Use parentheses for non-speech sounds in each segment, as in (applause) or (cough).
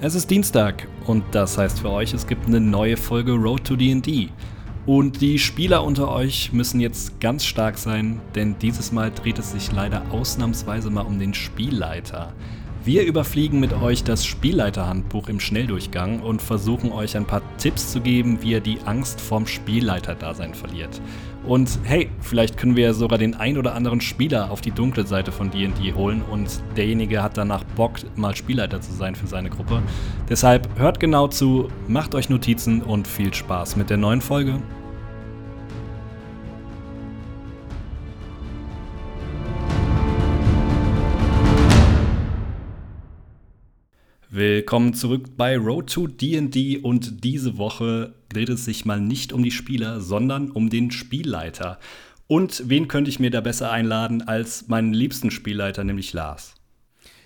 Es ist Dienstag und das heißt für euch, es gibt eine neue Folge Road to DD. Und die Spieler unter euch müssen jetzt ganz stark sein, denn dieses Mal dreht es sich leider ausnahmsweise mal um den Spielleiter. Wir überfliegen mit euch das Spielleiterhandbuch im Schnelldurchgang und versuchen euch ein paar Tipps zu geben, wie ihr die Angst vorm Spielleiter-Dasein verliert. Und hey, vielleicht können wir sogar den ein oder anderen Spieler auf die dunkle Seite von D&D holen und derjenige hat danach Bock, mal Spielleiter zu sein für seine Gruppe. Deshalb hört genau zu, macht euch Notizen und viel Spaß mit der neuen Folge. Willkommen zurück bei Road to DD und diese Woche dreht es sich mal nicht um die Spieler, sondern um den Spielleiter. Und wen könnte ich mir da besser einladen als meinen liebsten Spielleiter, nämlich Lars?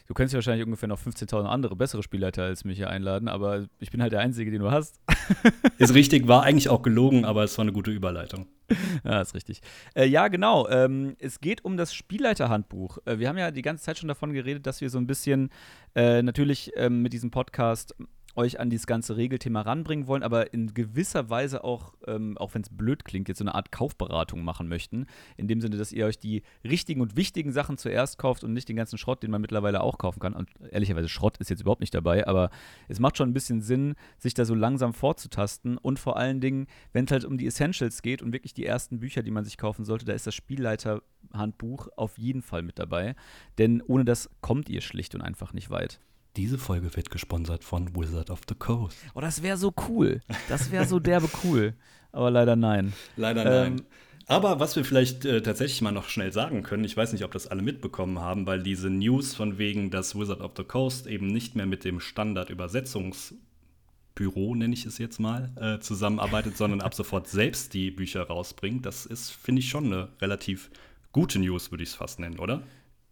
Du könntest ja wahrscheinlich ungefähr noch 15.000 andere bessere Spielleiter als mich hier einladen, aber ich bin halt der Einzige, den du hast. (laughs) ist richtig, war eigentlich auch gelogen, aber es war eine gute Überleitung. (laughs) Ja, ist richtig. Äh, ja, genau. Ähm, es geht um das Spielleiterhandbuch. Äh, wir haben ja die ganze Zeit schon davon geredet, dass wir so ein bisschen äh, natürlich ähm, mit diesem Podcast euch an dieses ganze Regelthema ranbringen wollen, aber in gewisser Weise auch, ähm, auch wenn es blöd klingt, jetzt so eine Art Kaufberatung machen möchten. In dem Sinne, dass ihr euch die richtigen und wichtigen Sachen zuerst kauft und nicht den ganzen Schrott, den man mittlerweile auch kaufen kann. Und ehrlicherweise, Schrott ist jetzt überhaupt nicht dabei, aber es macht schon ein bisschen Sinn, sich da so langsam vorzutasten. Und vor allen Dingen, wenn es halt um die Essentials geht und wirklich die ersten Bücher, die man sich kaufen sollte, da ist das Spielleiterhandbuch auf jeden Fall mit dabei. Denn ohne das kommt ihr schlicht und einfach nicht weit. Diese Folge wird gesponsert von Wizard of the Coast. Oh, das wäre so cool. Das wäre so derbe cool. Aber leider nein. Leider ähm, nein. Aber was wir vielleicht äh, tatsächlich mal noch schnell sagen können, ich weiß nicht, ob das alle mitbekommen haben, weil diese News von wegen, dass Wizard of the Coast eben nicht mehr mit dem Standard-Übersetzungsbüro, nenne ich es jetzt mal, äh, zusammenarbeitet, sondern ab sofort selbst die Bücher rausbringt. Das ist, finde ich, schon eine relativ gute News, würde ich es fast nennen, oder?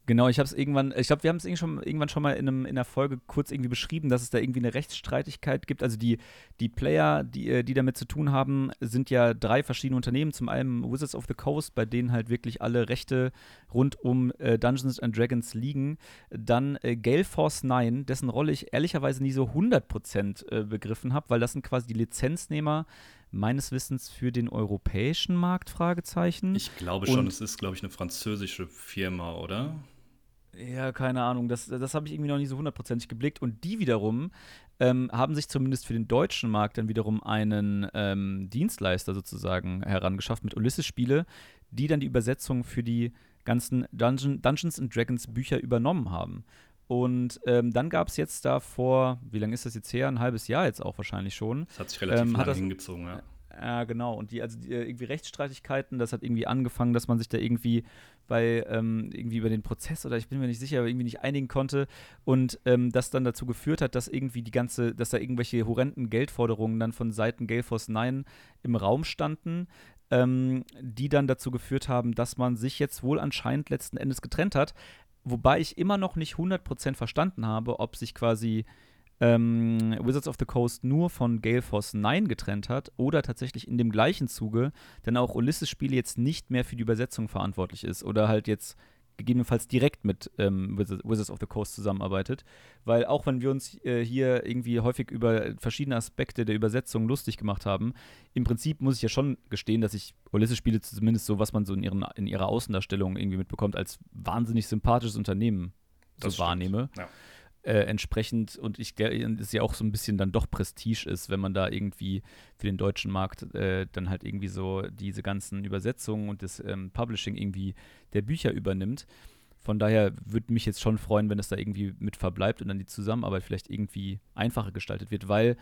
Genau, ich habe es irgendwann, ich glaube, wir haben es irgendwann schon mal in, einem, in einer Folge kurz irgendwie beschrieben, dass es da irgendwie eine Rechtsstreitigkeit gibt. Also die, die Player, die, äh, die damit zu tun haben, sind ja drei verschiedene Unternehmen. Zum einen Wizards of the Coast, bei denen halt wirklich alle Rechte rund um äh, Dungeons and Dragons liegen. Dann äh, Gale Force 9, dessen Rolle ich ehrlicherweise nie so 100% äh, begriffen habe, weil das sind quasi die Lizenznehmer meines Wissens für den europäischen Markt, Fragezeichen. Ich glaube schon, es ist, glaube ich, eine französische Firma, oder? Ja, keine Ahnung. Das, das habe ich irgendwie noch nicht so hundertprozentig geblickt. Und die wiederum ähm, haben sich zumindest für den deutschen Markt dann wiederum einen ähm, Dienstleister sozusagen herangeschafft mit Ulysses-Spiele, die dann die Übersetzung für die ganzen Dungeon, Dungeons and Dragons Bücher übernommen haben. Und ähm, dann gab es jetzt da vor, wie lange ist das jetzt her? Ein halbes Jahr jetzt auch wahrscheinlich schon. Das hat sich relativ ähm, lange hingezogen, ja. Ja, genau. Und die, also die, äh, irgendwie Rechtsstreitigkeiten, das hat irgendwie angefangen, dass man sich da irgendwie bei, ähm, irgendwie über den Prozess oder ich bin mir nicht sicher, aber irgendwie nicht einigen konnte und ähm, das dann dazu geführt hat, dass irgendwie die ganze, dass da irgendwelche horrenden Geldforderungen dann von Seiten Gale Force 9 im Raum standen, ähm, die dann dazu geführt haben, dass man sich jetzt wohl anscheinend letzten Endes getrennt hat. Wobei ich immer noch nicht 100% verstanden habe, ob sich quasi ähm, Wizards of the Coast nur von Gale Force 9 getrennt hat oder tatsächlich in dem gleichen Zuge dann auch Ulysses-Spiele jetzt nicht mehr für die Übersetzung verantwortlich ist oder halt jetzt gegebenenfalls direkt mit ähm, Wizards of the Coast zusammenarbeitet. Weil auch wenn wir uns äh, hier irgendwie häufig über verschiedene Aspekte der Übersetzung lustig gemacht haben, im Prinzip muss ich ja schon gestehen, dass ich Ulysses-Spiele zumindest so, was man so in, ihren, in ihrer Außendarstellung irgendwie mitbekommt, als wahnsinnig sympathisches Unternehmen so wahrnehme. Ja. Äh, entsprechend und ich es ja auch so ein bisschen dann doch Prestige ist, wenn man da irgendwie für den deutschen Markt äh, dann halt irgendwie so diese ganzen Übersetzungen und das ähm, Publishing irgendwie der Bücher übernimmt. Von daher würde mich jetzt schon freuen, wenn es da irgendwie mit verbleibt und dann die Zusammenarbeit vielleicht irgendwie einfacher gestaltet wird, weil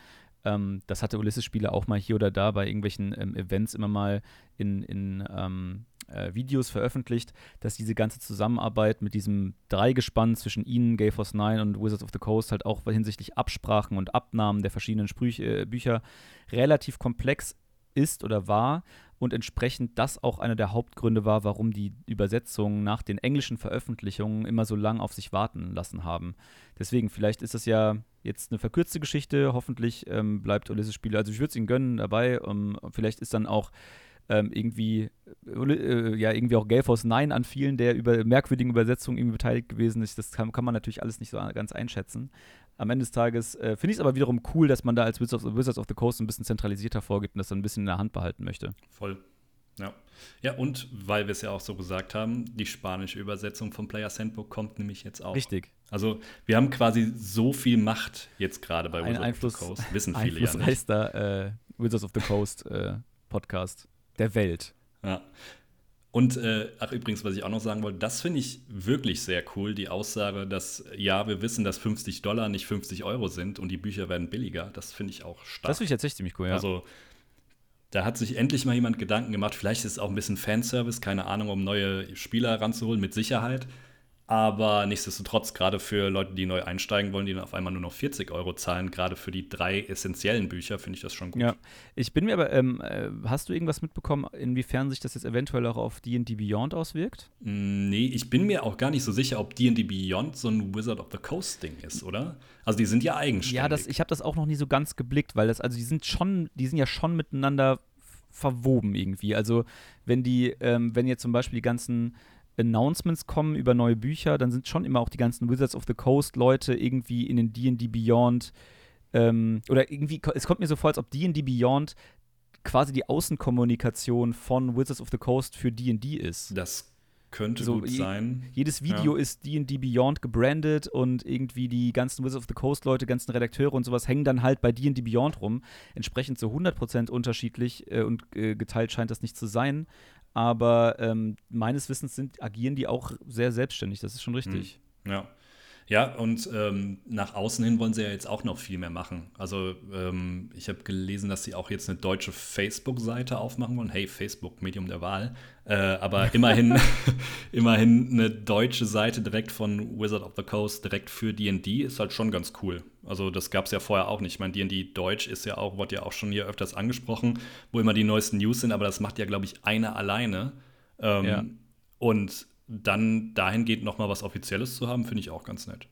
ähm, das hatte Ulysses-Spieler auch mal hier oder da bei irgendwelchen ähm, Events immer mal in, in ähm, äh, Videos veröffentlicht, dass diese ganze Zusammenarbeit mit diesem Dreigespann zwischen ihnen, Gay Force 9 und Wizards of the Coast halt auch hinsichtlich Absprachen und Abnahmen der verschiedenen Sprüch äh, Bücher relativ komplex ist oder war und entsprechend das auch einer der Hauptgründe war, warum die Übersetzungen nach den englischen Veröffentlichungen immer so lang auf sich warten lassen haben. Deswegen, vielleicht ist das ja jetzt eine verkürzte Geschichte, hoffentlich ähm, bleibt Ulysses Spieler, also ich würde es ihm gönnen dabei, um, vielleicht ist dann auch ähm, irgendwie, äh, ja, irgendwie auch Gelfos Nein an vielen der über merkwürdigen Übersetzungen irgendwie beteiligt gewesen ist. Das kann, kann man natürlich alles nicht so ganz einschätzen. Am Ende des Tages äh, finde ich es aber wiederum cool, dass man da als Wizards of, Wizards of the Coast ein bisschen zentralisierter vorgeht und das dann ein bisschen in der Hand behalten möchte. Voll. Ja. Ja, und weil wir es ja auch so gesagt haben, die spanische Übersetzung vom Players Handbook kommt nämlich jetzt auch. Richtig. Also wir haben quasi so viel Macht jetzt gerade bei Wizards Einfluss, of the Coast. Wissen viele ja nicht. äh, Wizards of the Coast äh, Podcast der Welt. Ja. Und äh, ach übrigens, was ich auch noch sagen wollte, das finde ich wirklich sehr cool, die Aussage, dass ja, wir wissen, dass 50 Dollar nicht 50 Euro sind und die Bücher werden billiger. Das finde ich auch stark. Das finde ich tatsächlich ziemlich cool, ja. Also da hat sich endlich mal jemand Gedanken gemacht. Vielleicht ist es auch ein bisschen Fanservice, keine Ahnung, um neue Spieler ranzuholen, mit Sicherheit. Aber nichtsdestotrotz, gerade für Leute, die neu einsteigen wollen, die dann auf einmal nur noch 40 Euro zahlen, gerade für die drei essentiellen Bücher, finde ich das schon gut. Ja, ich bin mir aber, ähm, äh, hast du irgendwas mitbekommen, inwiefern sich das jetzt eventuell auch auf D&D Beyond auswirkt? Mm, nee, ich bin mir auch gar nicht so sicher, ob D&D Beyond so ein Wizard of the Coast Ding ist, oder? Also die sind ja eigenständig. Ja, das, ich habe das auch noch nie so ganz geblickt, weil das, also die sind schon, die sind ja schon miteinander verwoben irgendwie. Also wenn die, ähm, wenn jetzt zum Beispiel die ganzen Announcements kommen über neue Bücher, dann sind schon immer auch die ganzen Wizards of the Coast Leute irgendwie in den D&D Beyond ähm, oder irgendwie, es kommt mir so vor, als ob D&D Beyond quasi die Außenkommunikation von Wizards of the Coast für D&D ist. Das könnte so, gut sein. Jedes Video ja. ist D&D Beyond gebrandet und irgendwie die ganzen Wizards of the Coast Leute, ganzen Redakteure und sowas hängen dann halt bei D&D Beyond rum. Entsprechend so 100% unterschiedlich äh, und äh, geteilt scheint das nicht zu sein aber ähm, meines Wissens sind, agieren die auch sehr selbstständig, das ist schon richtig. Hm. Ja. Ja, und ähm, nach außen hin wollen sie ja jetzt auch noch viel mehr machen. Also ähm, ich habe gelesen, dass sie auch jetzt eine deutsche Facebook-Seite aufmachen wollen. Hey, Facebook, Medium der Wahl. Äh, aber (laughs) immerhin, (laughs) immerhin eine deutsche Seite direkt von Wizard of the Coast, direkt für D&D, ist halt schon ganz cool. Also das gab es ja vorher auch nicht. Ich meine, D&D Deutsch ist ja auch, wurde ja auch schon hier öfters angesprochen, wo immer die neuesten News sind, aber das macht ja, glaube ich, einer alleine. Ähm, ja. Und dann dahingehend noch mal was Offizielles zu haben, finde ich auch ganz nett.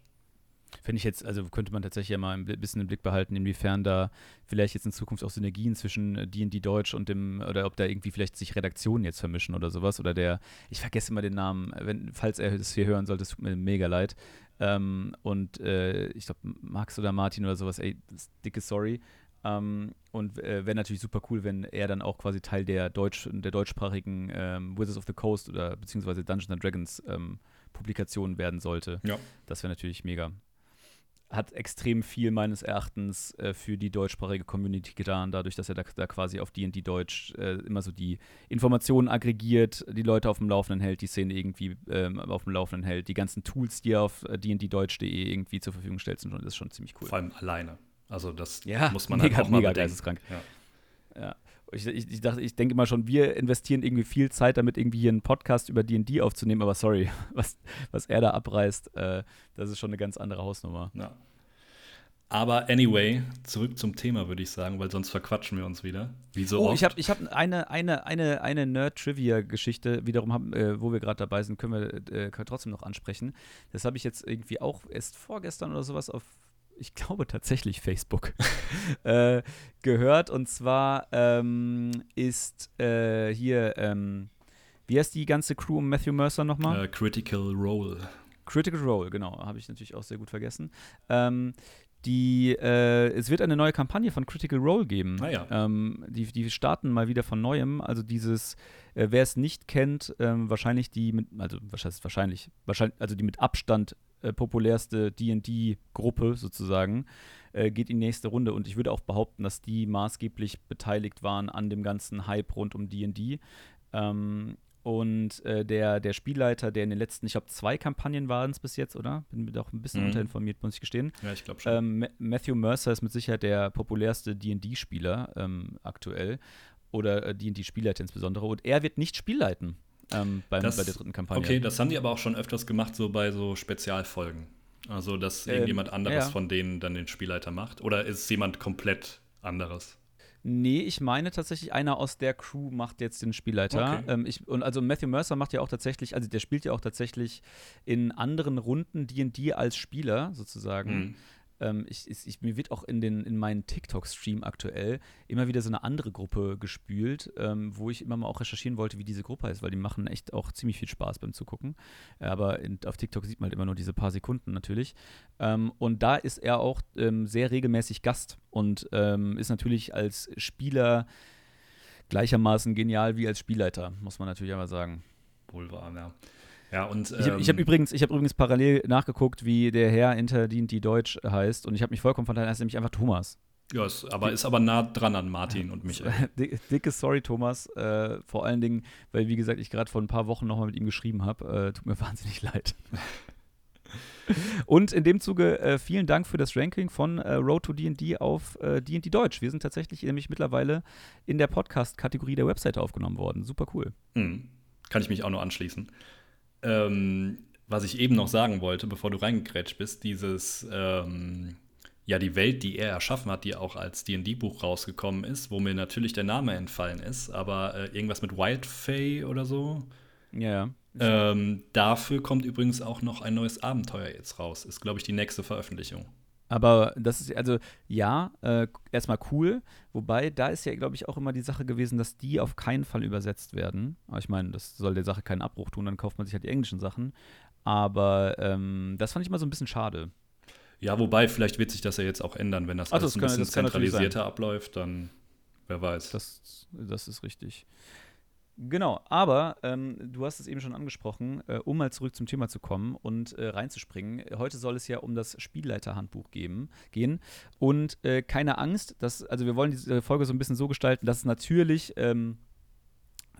Finde ich jetzt, also könnte man tatsächlich ja mal ein bisschen im Blick behalten, inwiefern da vielleicht jetzt in Zukunft auch Synergien zwischen D&D Deutsch und dem, oder ob da irgendwie vielleicht sich Redaktionen jetzt vermischen oder sowas, oder der, ich vergesse immer den Namen, wenn, falls er das hier hören sollte, es tut mir mega leid. Ähm, und äh, ich glaube, Max oder Martin oder sowas, ey, dicke Sorry. Ähm, und äh, wäre natürlich super cool, wenn er dann auch quasi Teil der, Deutsch, der deutschsprachigen ähm, Wizards of the Coast oder beziehungsweise Dungeons and Dragons ähm, Publikation werden sollte. Ja. Das wäre natürlich mega. Hat extrem viel meines Erachtens äh, für die deutschsprachige Community getan, dadurch, dass er da, da quasi auf D&D Deutsch äh, immer so die Informationen aggregiert, die Leute auf dem Laufenden hält, die Szene irgendwie ähm, auf dem Laufenden hält, die ganzen Tools, die er auf äh, dnddeutsch.de irgendwie zur Verfügung stellt, sind schon, das ist schon ziemlich cool. Vor allem alleine. Also das ja, muss man mega, halt auch mal mega geisteskrank. Ja. ja. Ich, ich, ich, dachte, ich denke mal schon, wir investieren irgendwie viel Zeit damit, irgendwie hier einen Podcast über D&D aufzunehmen, aber sorry, (laughs) was, was er da abreißt, äh, das ist schon eine ganz andere Hausnummer. Ja. Aber anyway, zurück zum Thema, würde ich sagen, weil sonst verquatschen wir uns wieder. Wie so oh, oft. ich habe ich hab eine, eine, eine, eine Nerd-Trivia-Geschichte, wiederum, haben, äh, wo wir gerade dabei sind, können wir äh, trotzdem noch ansprechen. Das habe ich jetzt irgendwie auch erst vorgestern oder sowas auf ich glaube tatsächlich Facebook, (laughs) äh, gehört. Und zwar ähm, ist äh, hier, ähm, wie heißt die ganze Crew um Matthew Mercer nochmal? Uh, Critical Role. Critical Role, genau, habe ich natürlich auch sehr gut vergessen. Ähm, die, äh, es wird eine neue Kampagne von Critical Role geben. Ah, ja. ähm, die, die starten mal wieder von neuem. Also dieses, äh, wer es nicht kennt, ähm, wahrscheinlich die mit, also was heißt wahrscheinlich, wahrscheinlich, also die mit Abstand äh, populärste DD-Gruppe sozusagen, äh, geht in die nächste Runde. Und ich würde auch behaupten, dass die maßgeblich beteiligt waren an dem ganzen Hype rund um DD. Ähm, und äh, der, der Spielleiter, der in den letzten, ich glaube, zwei Kampagnen waren es bis jetzt, oder? Bin mir doch ein bisschen mhm. unterinformiert, muss ich gestehen. Ja, ich glaube schon. Ähm, Matthew Mercer ist mit Sicherheit der populärste DD-Spieler ähm, aktuell. Oder DD-Spielleiter insbesondere. Und er wird nicht spielleiten ähm, beim, das, bei der dritten Kampagne. Okay, das haben die aber auch schon öfters gemacht, so bei so Spezialfolgen. Also, dass ähm, irgendjemand anderes ja. von denen dann den Spielleiter macht. Oder ist es jemand komplett anderes? Nee, ich meine tatsächlich, einer aus der Crew macht jetzt den Spielleiter. Okay. Ähm, ich, und also Matthew Mercer macht ja auch tatsächlich, also der spielt ja auch tatsächlich in anderen Runden DD als Spieler sozusagen. Mhm. Ähm, ich, ich, mir wird auch in, den, in meinen TikTok-Stream aktuell immer wieder so eine andere Gruppe gespült, ähm, wo ich immer mal auch recherchieren wollte, wie diese Gruppe heißt, weil die machen echt auch ziemlich viel Spaß beim Zugucken. Aber in, auf TikTok sieht man halt immer nur diese paar Sekunden natürlich. Ähm, und da ist er auch ähm, sehr regelmäßig Gast und ähm, ist natürlich als Spieler gleichermaßen genial wie als Spielleiter, muss man natürlich aber sagen. Wohl wahr, ja. Ja, und, ähm, ich habe hab übrigens, hab übrigens parallel nachgeguckt, wie der Herr hinter die Deutsch heißt und ich habe mich vollkommen vertan, er ist nämlich einfach Thomas. Ja, ist, aber ist aber nah dran an Martin und Michael. (laughs) Dicke Sorry, Thomas. Äh, vor allen Dingen, weil, wie gesagt, ich gerade vor ein paar Wochen nochmal mit ihm geschrieben habe. Äh, tut mir (laughs) wahnsinnig leid. und in dem Zuge äh, vielen Dank für das Ranking von äh, Road to D&D auf D&D äh, Deutsch. Wir sind tatsächlich nämlich mittlerweile in der Podcast-Kategorie der Webseite aufgenommen worden. Super cool. Mhm. Kann ich mich auch nur anschließen. Ähm, was ich eben noch sagen wollte, bevor du reingekrätscht bist, dieses, ähm, ja, die Welt, die er erschaffen hat, die auch als D&D-Buch rausgekommen ist, wo mir natürlich der Name entfallen ist, aber äh, irgendwas mit Wildfay oder so. Ja, ja. Ähm, dafür kommt übrigens auch noch ein neues Abenteuer jetzt raus. Ist, glaube ich, die nächste Veröffentlichung. Aber das ist, also ja, äh, erstmal cool. Wobei, da ist ja, glaube ich, auch immer die Sache gewesen, dass die auf keinen Fall übersetzt werden. Aber ich meine, das soll der Sache keinen Abbruch tun, dann kauft man sich halt die englischen Sachen. Aber ähm, das fand ich immer so ein bisschen schade. Ja, wobei, vielleicht wird sich das ja jetzt auch ändern, wenn das alles das ein bisschen zentralisierter abläuft, dann wer weiß. Das, das ist richtig. Genau, aber ähm, du hast es eben schon angesprochen, äh, um mal zurück zum Thema zu kommen und äh, reinzuspringen. Heute soll es ja um das Spielleiterhandbuch geben, gehen. Und äh, keine Angst, dass, also wir wollen diese Folge so ein bisschen so gestalten, dass es natürlich ähm,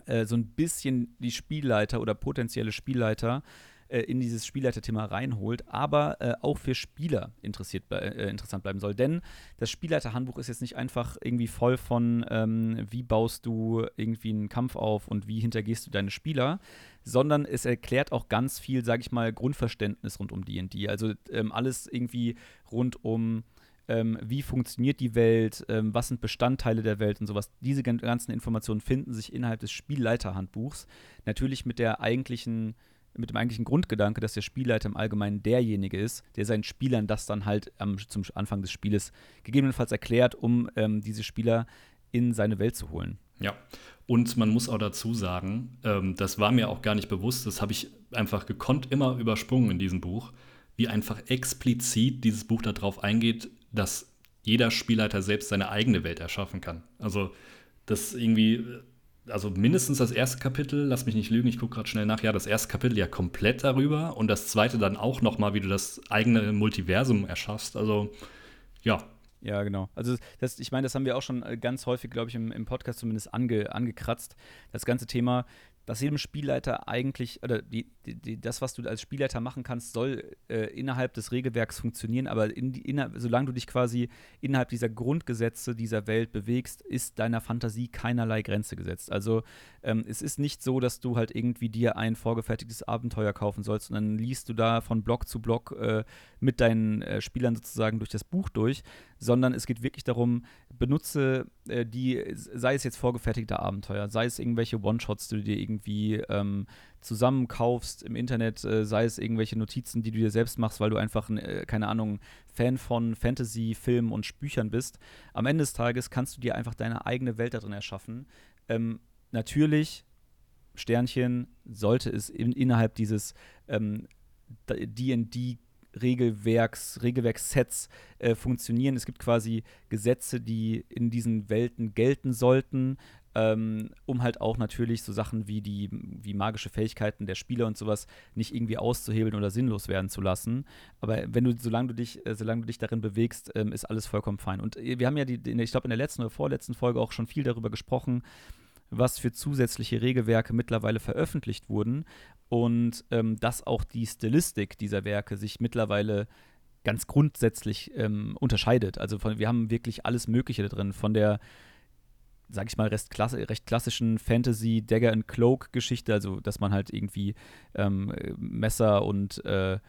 äh, so ein bisschen die Spielleiter oder potenzielle Spielleiter äh, in dieses Spielleiterthema reinholt, aber äh, auch für Spieler interessiert, äh, interessant bleiben soll. Denn das Spielleiterhandbuch ist jetzt nicht einfach irgendwie voll von, ähm, wie baust du irgendwie einen Kampf auf und wie hintergehst du deine Spieler, sondern es erklärt auch ganz viel, sage ich mal, Grundverständnis rund um D&D. Also ähm, alles irgendwie rund um ähm, wie funktioniert die Welt, ähm, was sind Bestandteile der Welt und sowas. Diese ganzen Informationen finden sich innerhalb des Spielleiterhandbuchs. Natürlich mit der eigentlichen mit dem eigentlichen Grundgedanke, dass der Spielleiter im Allgemeinen derjenige ist, der seinen Spielern das dann halt am, zum Anfang des Spieles gegebenenfalls erklärt, um ähm, diese Spieler in seine Welt zu holen. Ja, und man muss auch dazu sagen, ähm, das war mir auch gar nicht bewusst, das habe ich einfach gekonnt immer übersprungen in diesem Buch, wie einfach explizit dieses Buch darauf eingeht, dass jeder Spielleiter selbst seine eigene Welt erschaffen kann. Also das irgendwie also mindestens das erste Kapitel, lass mich nicht lügen, ich gucke gerade schnell nach, ja, das erste Kapitel ja komplett darüber und das zweite dann auch nochmal, wie du das eigene Multiversum erschaffst. Also, ja. Ja, genau. Also, das, ich meine, das haben wir auch schon äh, ganz häufig, glaube ich, im, im Podcast zumindest ange, angekratzt. Das ganze Thema, dass jedem Spielleiter eigentlich, oder die, die, das, was du als Spielleiter machen kannst, soll äh, innerhalb des Regelwerks funktionieren, aber in, in, solange du dich quasi innerhalb dieser Grundgesetze dieser Welt bewegst, ist deiner Fantasie keinerlei Grenze gesetzt. Also ähm, es ist nicht so, dass du halt irgendwie dir ein vorgefertigtes Abenteuer kaufen sollst und dann liest du da von Block zu Block äh, mit deinen äh, Spielern sozusagen durch das Buch durch, sondern es geht wirklich darum, benutze äh, die, sei es jetzt vorgefertigte Abenteuer, sei es irgendwelche One-Shots, die du dir irgendwie ähm, zusammenkaufst im Internet, äh, sei es irgendwelche Notizen, die du dir selbst machst, weil du einfach, äh, keine Ahnung, Fan von Fantasy, Filmen und Büchern bist. Am Ende des Tages kannst du dir einfach deine eigene Welt darin erschaffen. Ähm, natürlich, Sternchen, sollte es in, innerhalb dieses ähm, D&D Regelwerks, Regelwerkssets äh, funktionieren. Es gibt quasi Gesetze, die in diesen Welten gelten sollten, ähm, um halt auch natürlich so Sachen wie die wie magische Fähigkeiten der Spieler und sowas nicht irgendwie auszuhebeln oder sinnlos werden zu lassen. Aber wenn du, solange du dich, äh, solange du dich darin bewegst, ähm, ist alles vollkommen fein. Und äh, wir haben ja die, ich glaube in der letzten oder vorletzten Folge auch schon viel darüber gesprochen, was für zusätzliche Regelwerke mittlerweile veröffentlicht wurden und ähm, dass auch die Stilistik dieser Werke sich mittlerweile ganz grundsätzlich ähm, unterscheidet. Also von, wir haben wirklich alles Mögliche da drin, von der, sag ich mal, recht, klassischen Fantasy Dagger and Cloak Geschichte, also dass man halt irgendwie ähm, Messer und äh,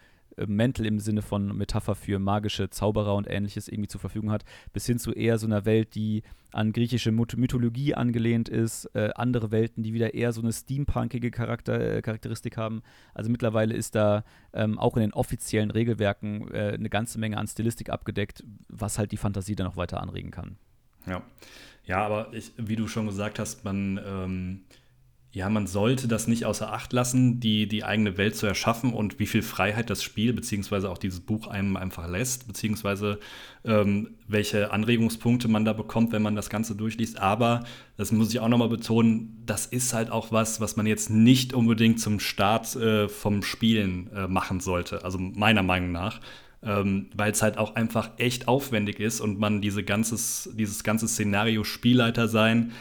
Mäntel im Sinne von Metapher für magische Zauberer und ähnliches irgendwie zur Verfügung hat, bis hin zu eher so einer Welt, die an griechische Mythologie angelehnt ist, äh, andere Welten, die wieder eher so eine steampunkige Charakter, äh, Charakteristik haben. Also mittlerweile ist da ähm, auch in den offiziellen Regelwerken äh, eine ganze Menge an Stilistik abgedeckt, was halt die Fantasie dann noch weiter anregen kann. Ja, ja aber ich, wie du schon gesagt hast, man ähm ja, man sollte das nicht außer Acht lassen, die, die eigene Welt zu erschaffen und wie viel Freiheit das Spiel beziehungsweise auch dieses Buch einem einfach lässt, beziehungsweise ähm, welche Anregungspunkte man da bekommt, wenn man das Ganze durchliest. Aber, das muss ich auch nochmal betonen, das ist halt auch was, was man jetzt nicht unbedingt zum Start äh, vom Spielen äh, machen sollte, also meiner Meinung nach. Ähm, weil es halt auch einfach echt aufwendig ist und man diese ganzes, dieses ganze Szenario Spielleiter sein,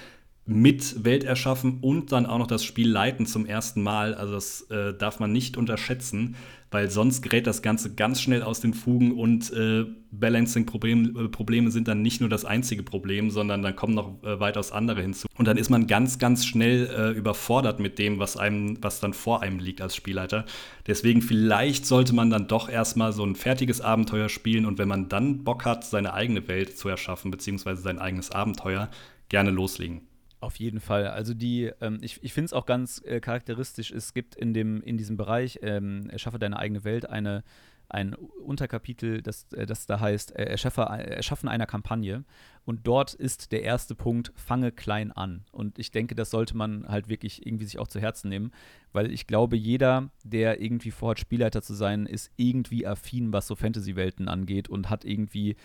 mit Welt erschaffen und dann auch noch das Spiel leiten zum ersten Mal. Also das äh, darf man nicht unterschätzen, weil sonst gerät das Ganze ganz schnell aus den Fugen und äh, Balancing-Probleme äh, sind dann nicht nur das einzige Problem, sondern dann kommen noch äh, weitaus andere hinzu. Und dann ist man ganz, ganz schnell äh, überfordert mit dem, was einem, was dann vor einem liegt als Spielleiter. Deswegen vielleicht sollte man dann doch erstmal so ein fertiges Abenteuer spielen und wenn man dann Bock hat, seine eigene Welt zu erschaffen, beziehungsweise sein eigenes Abenteuer, gerne loslegen. Auf jeden Fall. Also die, ähm, ich, ich finde es auch ganz äh, charakteristisch, es gibt in, dem, in diesem Bereich, ähm, erschaffe deine eigene Welt, eine, ein Unterkapitel, das, äh, das da heißt, äh, erschaffe, Erschaffen einer Kampagne. Und dort ist der erste Punkt, fange klein an. Und ich denke, das sollte man halt wirklich irgendwie sich auch zu Herzen nehmen, weil ich glaube, jeder, der irgendwie vorhat, Spielleiter zu sein, ist irgendwie affin, was so Fantasy-Welten angeht und hat irgendwie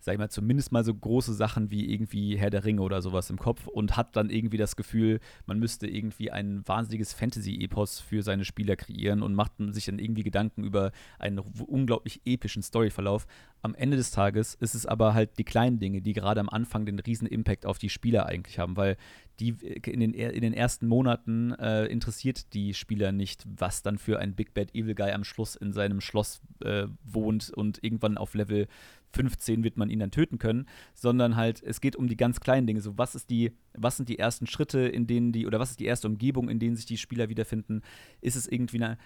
sag ich mal, zumindest mal so große Sachen wie irgendwie Herr der Ringe oder sowas im Kopf und hat dann irgendwie das Gefühl, man müsste irgendwie ein wahnsinniges Fantasy-Epos für seine Spieler kreieren und macht sich dann irgendwie Gedanken über einen unglaublich epischen Storyverlauf. Am Ende des Tages ist es aber halt die kleinen Dinge, die gerade am Anfang den riesen Impact auf die Spieler eigentlich haben, weil die in den, in den ersten Monaten äh, interessiert die Spieler nicht, was dann für ein Big Bad Evil Guy am Schluss in seinem Schloss äh, wohnt und irgendwann auf Level 15 wird man ihn dann töten können, sondern halt, es geht um die ganz kleinen Dinge. So, was ist die, was sind die ersten Schritte, in denen die, oder was ist die erste Umgebung, in denen sich die Spieler wiederfinden? Ist es irgendwie eine,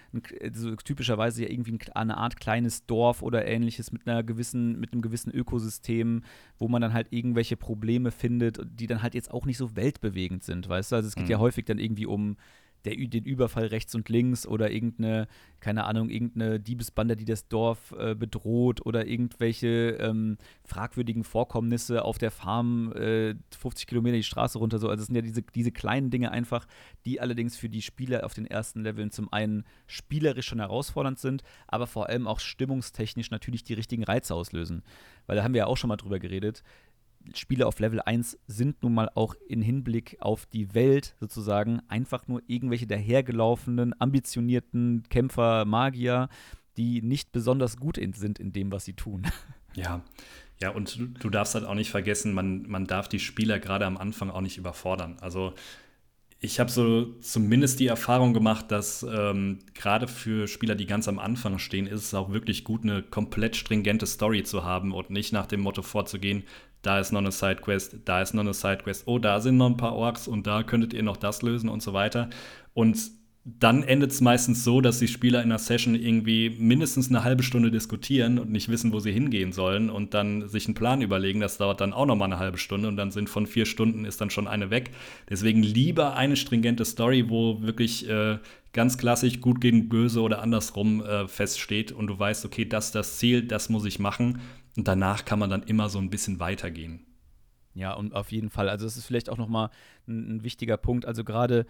so typischerweise ja irgendwie eine Art kleines Dorf oder ähnliches mit einer gewissen, mit einem gewissen Ökosystem, wo man dann halt irgendwelche Probleme findet, die dann halt jetzt auch nicht so weltbewegend sind, weißt du? Also es geht mhm. ja häufig dann irgendwie um der, den Überfall rechts und links oder irgendeine, keine Ahnung, irgendeine Diebesbande, die das Dorf äh, bedroht oder irgendwelche ähm, fragwürdigen Vorkommnisse auf der Farm äh, 50 Kilometer die Straße runter. So. Also es sind ja diese, diese kleinen Dinge einfach, die allerdings für die Spieler auf den ersten Leveln zum einen spielerisch schon herausfordernd sind, aber vor allem auch stimmungstechnisch natürlich die richtigen Reize auslösen. Weil da haben wir ja auch schon mal drüber geredet Spiele auf Level 1 sind nun mal auch in Hinblick auf die Welt sozusagen einfach nur irgendwelche dahergelaufenen, ambitionierten Kämpfer, Magier, die nicht besonders gut in, sind in dem, was sie tun. (laughs) Ja, ja, und du, du darfst halt auch nicht vergessen, man, man darf die Spieler gerade am Anfang auch nicht überfordern. Also ich habe so zumindest die Erfahrung gemacht, dass ähm, gerade für Spieler, die ganz am Anfang stehen, ist es auch wirklich gut, eine komplett stringente Story zu haben und nicht nach dem Motto vorzugehen, da ist noch eine Sidequest, da ist noch eine Sidequest, oh, da sind noch ein paar Orks und da könntet ihr noch das lösen und so weiter. Und dann endet es meistens so, dass die Spieler in einer Session irgendwie mindestens eine halbe Stunde diskutieren und nicht wissen, wo sie hingehen sollen und dann sich einen Plan überlegen. Das dauert dann auch noch mal eine halbe Stunde und dann sind von vier Stunden ist dann schon eine weg. Deswegen lieber eine stringente Story, wo wirklich äh, ganz klassisch gut gegen böse oder andersrum äh, feststeht und du weißt, okay, das ist das Ziel, das muss ich machen und danach kann man dann immer so ein bisschen weitergehen. Ja, und auf jeden Fall. Also, das ist vielleicht auch nochmal ein, ein wichtiger Punkt. Also, gerade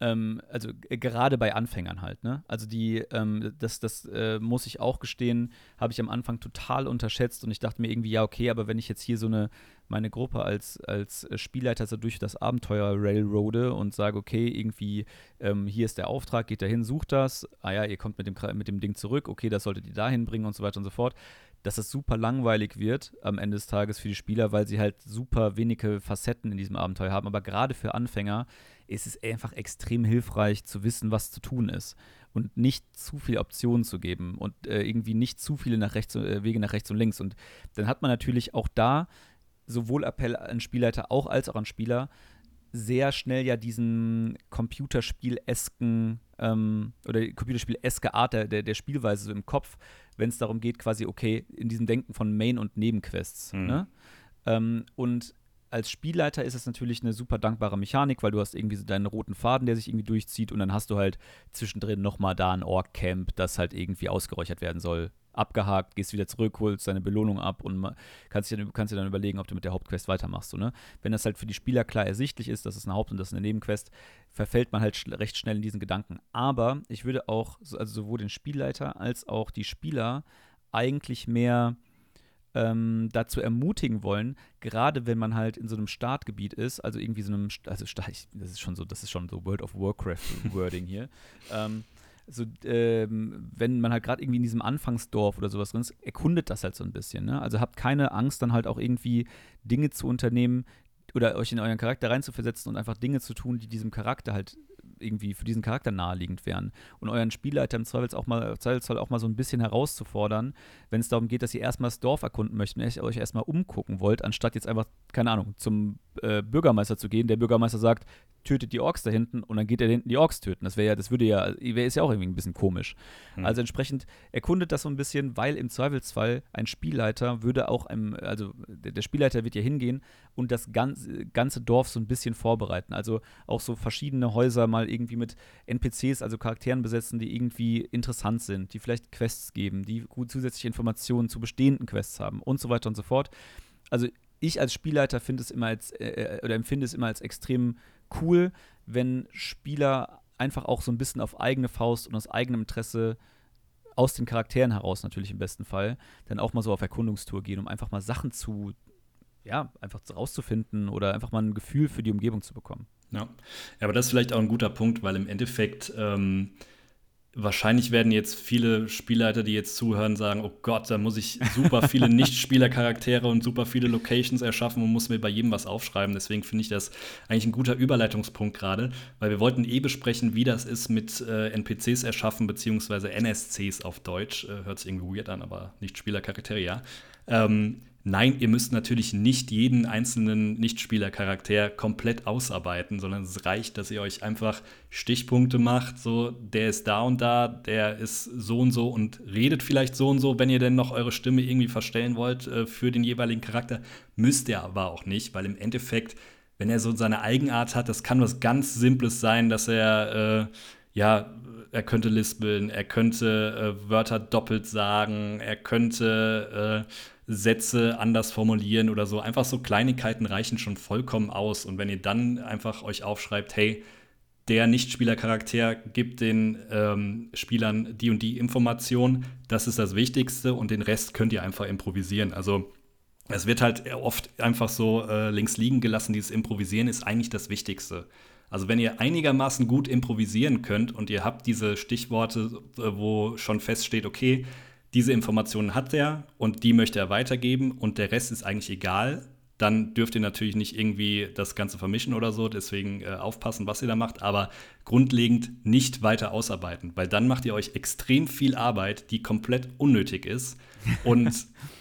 ähm, also gerade bei Anfängern halt, ne? Also die, ähm, das, das äh, muss ich auch gestehen, habe ich am Anfang total unterschätzt und ich dachte mir irgendwie, ja, okay, aber wenn ich jetzt hier so eine, meine Gruppe als, als Spielleiter so durch das Abenteuer railroade und sage, okay, irgendwie, ähm, hier ist der Auftrag, geht dahin, sucht das, ah ja, ihr kommt mit dem, mit dem Ding zurück, okay, das solltet ihr dahin bringen und so weiter und so fort dass es super langweilig wird am Ende des Tages für die Spieler, weil sie halt super wenige Facetten in diesem Abenteuer haben. Aber gerade für Anfänger ist es einfach extrem hilfreich zu wissen, was zu tun ist und nicht zu viele Optionen zu geben und äh, irgendwie nicht zu viele nach rechts, äh, Wege nach rechts und links. Und dann hat man natürlich auch da sowohl Appell an Spielleiter auch als auch an Spieler sehr schnell ja diesen Computerspiel-esken ähm, oder Computerspiel-eske Art der, der, der Spielweise so im Kopf, wenn es darum geht, quasi, okay, in diesem Denken von Main- und Nebenquests. Mhm. Ne? Ähm, und als Spielleiter ist es natürlich eine super dankbare Mechanik, weil du hast irgendwie so deinen roten Faden, der sich irgendwie durchzieht und dann hast du halt zwischendrin nochmal da ein Ork-Camp, das halt irgendwie ausgeräuchert werden soll. Abgehakt, gehst wieder zurück, holst deine Belohnung ab und kannst dir, dann- kannst dir dann überlegen, ob du mit der Hauptquest weitermachst. So, ne? Wenn das halt für die Spieler klar ersichtlich ist, dass es eine Haupt- und das ist eine Nebenquest, verfällt man halt schl recht schnell in diesen Gedanken. Aber ich würde auch, so- also sowohl den Spielleiter als auch die Spieler eigentlich mehr ähm, dazu ermutigen wollen, gerade wenn man halt in so einem Startgebiet ist, also irgendwie so einem, also (laughs) das ist schon so, das ist schon so World of Warcraft Wording (laughs) hier. Ähm, so, ähm, wenn man halt gerade irgendwie in diesem Anfangsdorf oder sowas drin ist, erkundet das halt so ein bisschen. Ne? Also habt keine Angst, dann halt auch irgendwie Dinge zu unternehmen oder euch in euren Charakter reinzuversetzen und einfach Dinge zu tun, die diesem Charakter halt irgendwie für diesen Charakter naheliegend wären. Und euren Spielleiter im Zweifels auch mal, Zweifelsfall auch mal so ein bisschen herauszufordern, wenn es darum geht, dass ihr erstmal das Dorf erkunden möchtet und euch erstmal umgucken wollt, anstatt jetzt einfach, keine Ahnung, zum äh, Bürgermeister zu gehen. Der Bürgermeister sagt, tötet die Orks da hinten und dann geht er da hinten die Orks töten. Das wäre ja, das würde ja, wäre ist ja auch irgendwie ein bisschen komisch. Hm. Also entsprechend erkundet das so ein bisschen, weil im Zweifelsfall ein Spielleiter würde auch einem, also der, der Spielleiter wird ja hingehen und das ganze, ganze Dorf so ein bisschen vorbereiten. Also auch so verschiedene Häuser mal irgendwie mit NPCs, also Charakteren besetzen, die irgendwie interessant sind, die vielleicht Quests geben, die gut zusätzliche Informationen zu bestehenden Quests haben und so weiter und so fort. Also ich als Spielleiter finde es immer als äh, oder empfinde es immer als extrem cool, wenn Spieler einfach auch so ein bisschen auf eigene Faust und aus eigenem Interesse aus den Charakteren heraus natürlich im besten Fall, dann auch mal so auf Erkundungstour gehen, um einfach mal Sachen zu, ja, einfach rauszufinden oder einfach mal ein Gefühl für die Umgebung zu bekommen. Ja. ja, aber das ist vielleicht auch ein guter Punkt, weil im Endeffekt ähm, wahrscheinlich werden jetzt viele Spielleiter, die jetzt zuhören, sagen, oh Gott, da muss ich super viele (laughs) Nicht-Spieler-Charaktere und super viele Locations erschaffen und muss mir bei jedem was aufschreiben. Deswegen finde ich das eigentlich ein guter Überleitungspunkt gerade, weil wir wollten eh besprechen, wie das ist mit äh, NPCs erschaffen, beziehungsweise NSCs auf Deutsch. Äh, hört sich irgendwie weird an, aber Nicht-Spieler-Charaktere, ja. Ähm, Nein, ihr müsst natürlich nicht jeden einzelnen Nichtspielercharakter komplett ausarbeiten, sondern es reicht, dass ihr euch einfach Stichpunkte macht, so der ist da und da, der ist so und so und redet vielleicht so und so, wenn ihr denn noch eure Stimme irgendwie verstellen wollt äh, für den jeweiligen Charakter, müsst ihr aber auch nicht, weil im Endeffekt, wenn er so seine Eigenart hat, das kann was ganz Simples sein, dass er äh, ja er könnte lispeln, er könnte äh, Wörter doppelt sagen, er könnte äh, Sätze anders formulieren oder so. Einfach so Kleinigkeiten reichen schon vollkommen aus. Und wenn ihr dann einfach euch aufschreibt, hey, der Nichtspielercharakter gibt den ähm, Spielern die und die Information, das ist das Wichtigste und den Rest könnt ihr einfach improvisieren. Also es wird halt oft einfach so äh, links liegen gelassen. Dieses Improvisieren ist eigentlich das Wichtigste. Also wenn ihr einigermaßen gut improvisieren könnt und ihr habt diese Stichworte, äh, wo schon feststeht, okay, diese Informationen hat er und die möchte er weitergeben und der Rest ist eigentlich egal, dann dürft ihr natürlich nicht irgendwie das Ganze vermischen oder so, deswegen äh, aufpassen, was ihr da macht, aber grundlegend nicht weiter ausarbeiten, weil dann macht ihr euch extrem viel Arbeit, die komplett unnötig ist (laughs) und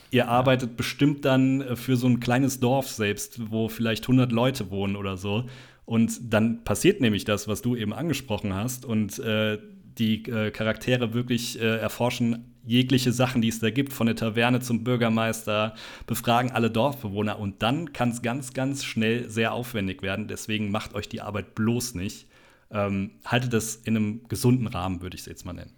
ihr arbeitet bestimmt dann äh, für so ein kleines Dorf selbst, wo vielleicht 100 Leute wohnen oder so. Und dann passiert nämlich das, was du eben angesprochen hast und äh, die äh, Charaktere wirklich äh, erforschen jegliche Sachen, die es da gibt, von der Taverne zum Bürgermeister, befragen alle Dorfbewohner und dann kann es ganz, ganz schnell sehr aufwendig werden. Deswegen macht euch die Arbeit bloß nicht. Ähm, haltet das in einem gesunden Rahmen, würde ich es jetzt mal nennen.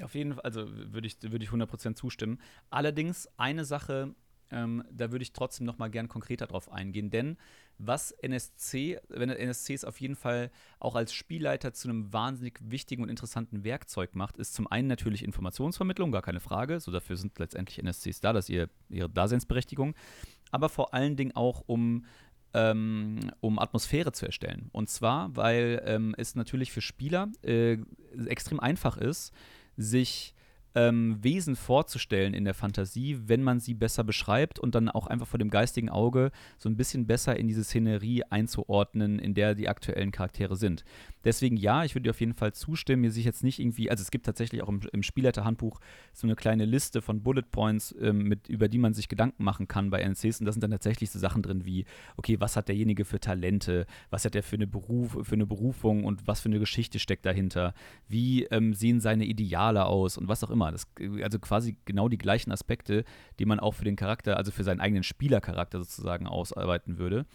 Auf jeden Fall, also würde ich, würd ich 100% zustimmen. Allerdings eine Sache, ähm, da würde ich trotzdem noch mal gern konkreter drauf eingehen, denn was NSC, wenn NSCs auf jeden Fall auch als Spielleiter zu einem wahnsinnig wichtigen und interessanten Werkzeug macht, ist zum einen natürlich Informationsvermittlung, gar keine Frage. So dafür sind letztendlich NSCs da, das ist ihr, ihre Daseinsberechtigung. Aber vor allen Dingen auch um ähm, um Atmosphäre zu erstellen. Und zwar, weil ähm, es natürlich für Spieler äh, extrem einfach ist, sich ähm, Wesen vorzustellen in der Fantasie, wenn man sie besser beschreibt und dann auch einfach vor dem geistigen Auge so ein bisschen besser in diese Szenerie einzuordnen, in der die aktuellen Charaktere sind. Deswegen ja, ich würde dir auf jeden Fall zustimmen. Mir sich jetzt nicht irgendwie, also es gibt tatsächlich auch im, im Spielleiterhandbuch so eine kleine Liste von Bullet Points, ähm, mit, über die man sich Gedanken machen kann bei NSCs. Und da sind dann tatsächlich so Sachen drin wie, okay, was hat derjenige für Talente, was hat er für eine, Beruf, für eine Berufung und was für eine Geschichte steckt dahinter, wie ähm, sehen seine Ideale aus und was auch immer. Das, also quasi genau die gleichen Aspekte, die man auch für den Charakter, also für seinen eigenen Spielercharakter sozusagen ausarbeiten würde.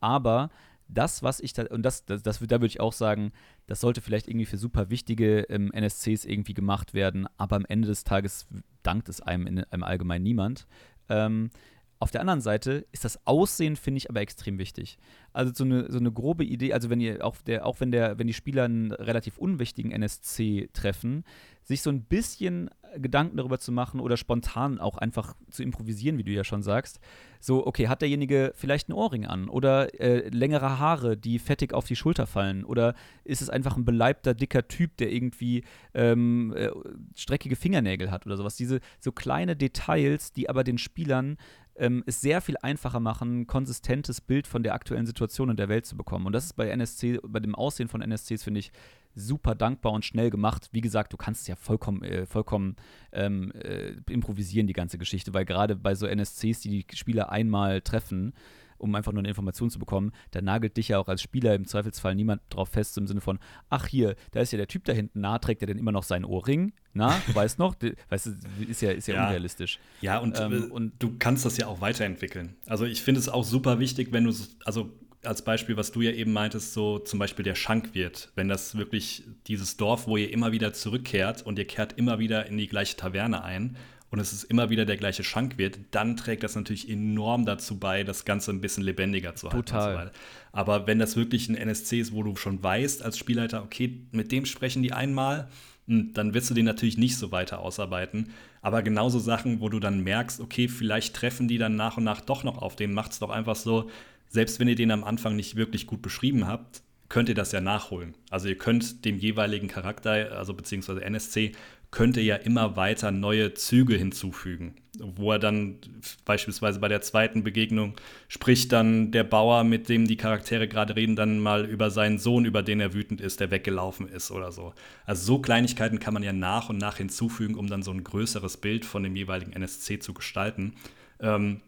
Aber das, was ich da, und das, das, das da würde ich auch sagen, das sollte vielleicht irgendwie für super wichtige ähm, NSCs irgendwie gemacht werden, aber am Ende des Tages dankt es einem in, im Allgemeinen niemand. Ähm, auf der anderen Seite ist das Aussehen, finde ich, aber extrem wichtig. Also so eine, so eine grobe Idee, also wenn ihr auch der, auch wenn der, wenn die Spieler einen relativ unwichtigen NSC treffen, sich so ein bisschen Gedanken darüber zu machen oder spontan auch einfach zu improvisieren, wie du ja schon sagst. So, okay, hat derjenige vielleicht einen Ohrring an oder äh, längere Haare, die fettig auf die Schulter fallen? Oder ist es einfach ein beleibter, dicker Typ, der irgendwie ähm, äh, streckige Fingernägel hat oder sowas? Diese so kleine Details, die aber den Spielern ähm, es sehr viel einfacher machen, ein konsistentes Bild von der aktuellen Situation in der Welt zu bekommen. Und das ist bei NSC, bei dem Aussehen von NSCs, finde ich, super dankbar und schnell gemacht. Wie gesagt, du kannst es ja vollkommen, äh, vollkommen ähm, äh, improvisieren, die ganze Geschichte, weil gerade bei so NSCs, die die Spieler einmal treffen, um einfach nur eine Information zu bekommen, da nagelt dich ja auch als Spieler im Zweifelsfall niemand drauf fest, im Sinne von, ach hier, da ist ja der Typ da hinten, na, trägt er denn immer noch seinen Ohrring? Na, (laughs) du weißt noch? weißt du, ist ja, ist ja, ja. unrealistisch. Ja, und, ähm, äh, und du kannst das ja auch weiterentwickeln. Also ich finde es auch super wichtig, wenn du, also als Beispiel, was du ja eben meintest, so zum Beispiel der Schankwirt, wenn das wirklich dieses Dorf, wo ihr immer wieder zurückkehrt und ihr kehrt immer wieder in die gleiche Taverne ein und es ist immer wieder der gleiche Schankwirt, dann trägt das natürlich enorm dazu bei, das Ganze ein bisschen lebendiger zu halten. Total. So Aber wenn das wirklich ein NSC ist, wo du schon weißt als Spielleiter, okay, mit dem sprechen die einmal, hm, dann wirst du den natürlich nicht so weiter ausarbeiten. Aber genauso Sachen, wo du dann merkst, okay, vielleicht treffen die dann nach und nach doch noch auf den, macht es doch einfach so, selbst wenn ihr den am Anfang nicht wirklich gut beschrieben habt, könnt ihr das ja nachholen. Also ihr könnt dem jeweiligen Charakter, also beziehungsweise NSC, könnt ihr ja immer weiter neue Züge hinzufügen. Wo er dann beispielsweise bei der zweiten Begegnung spricht dann der Bauer, mit dem die Charaktere gerade reden, dann mal über seinen Sohn, über den er wütend ist, der weggelaufen ist oder so. Also so Kleinigkeiten kann man ja nach und nach hinzufügen, um dann so ein größeres Bild von dem jeweiligen NSC zu gestalten. Ähm,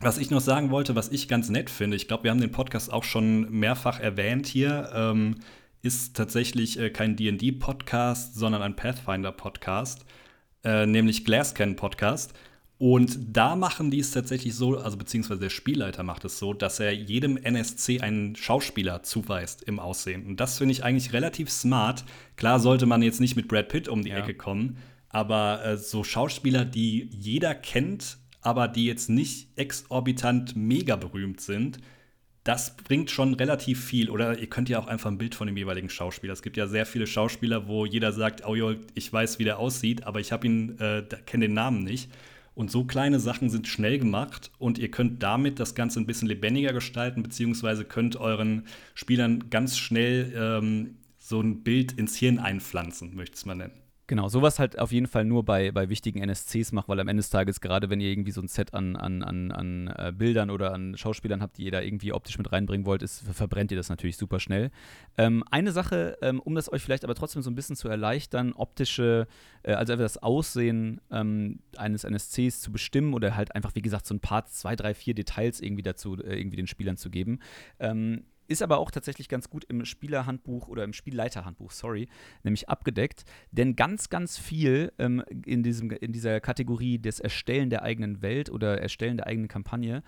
was ich noch sagen wollte, was ich ganz nett finde, ich glaube, wir haben den Podcast auch schon mehrfach erwähnt hier, ähm, ist tatsächlich äh, kein DD-Podcast, sondern ein Pathfinder-Podcast, äh, nämlich Glasscan-Podcast. Und da machen die es tatsächlich so, also beziehungsweise der Spielleiter macht es so, dass er jedem NSC einen Schauspieler zuweist im Aussehen. Und das finde ich eigentlich relativ smart. Klar sollte man jetzt nicht mit Brad Pitt um die ja. Ecke kommen, aber äh, so Schauspieler, die jeder kennt, aber die jetzt nicht exorbitant mega berühmt sind, das bringt schon relativ viel. Oder ihr könnt ja auch einfach ein Bild von dem jeweiligen Schauspieler. Es gibt ja sehr viele Schauspieler, wo jeder sagt, oh jo, ich weiß, wie der aussieht, aber ich habe ihn, äh, kenne den Namen nicht. Und so kleine Sachen sind schnell gemacht und ihr könnt damit das Ganze ein bisschen lebendiger gestalten, beziehungsweise könnt euren Spielern ganz schnell ähm, so ein Bild ins Hirn einpflanzen, möchte ich es mal nennen. Genau, sowas halt auf jeden Fall nur bei, bei wichtigen NSCs macht, weil am Ende des Tages, gerade wenn ihr irgendwie so ein Set an, an, an, an äh, Bildern oder an Schauspielern habt, die ihr da irgendwie optisch mit reinbringen wollt, ist, verbrennt ihr das natürlich super schnell. Ähm, eine Sache, ähm, um das euch vielleicht aber trotzdem so ein bisschen zu erleichtern, optische, äh, also das Aussehen ähm, eines NSCs zu bestimmen oder halt einfach, wie gesagt, so ein paar, zwei, drei, vier Details irgendwie dazu, äh, irgendwie den Spielern zu geben ähm, ist aber auch tatsächlich ganz gut im Spielerhandbuch oder im Spielleiterhandbuch, sorry, nämlich abgedeckt. Denn ganz, ganz viel ähm, in, diesem, in dieser Kategorie des Erstellen der eigenen Welt oder Erstellen der eigenen Kampagne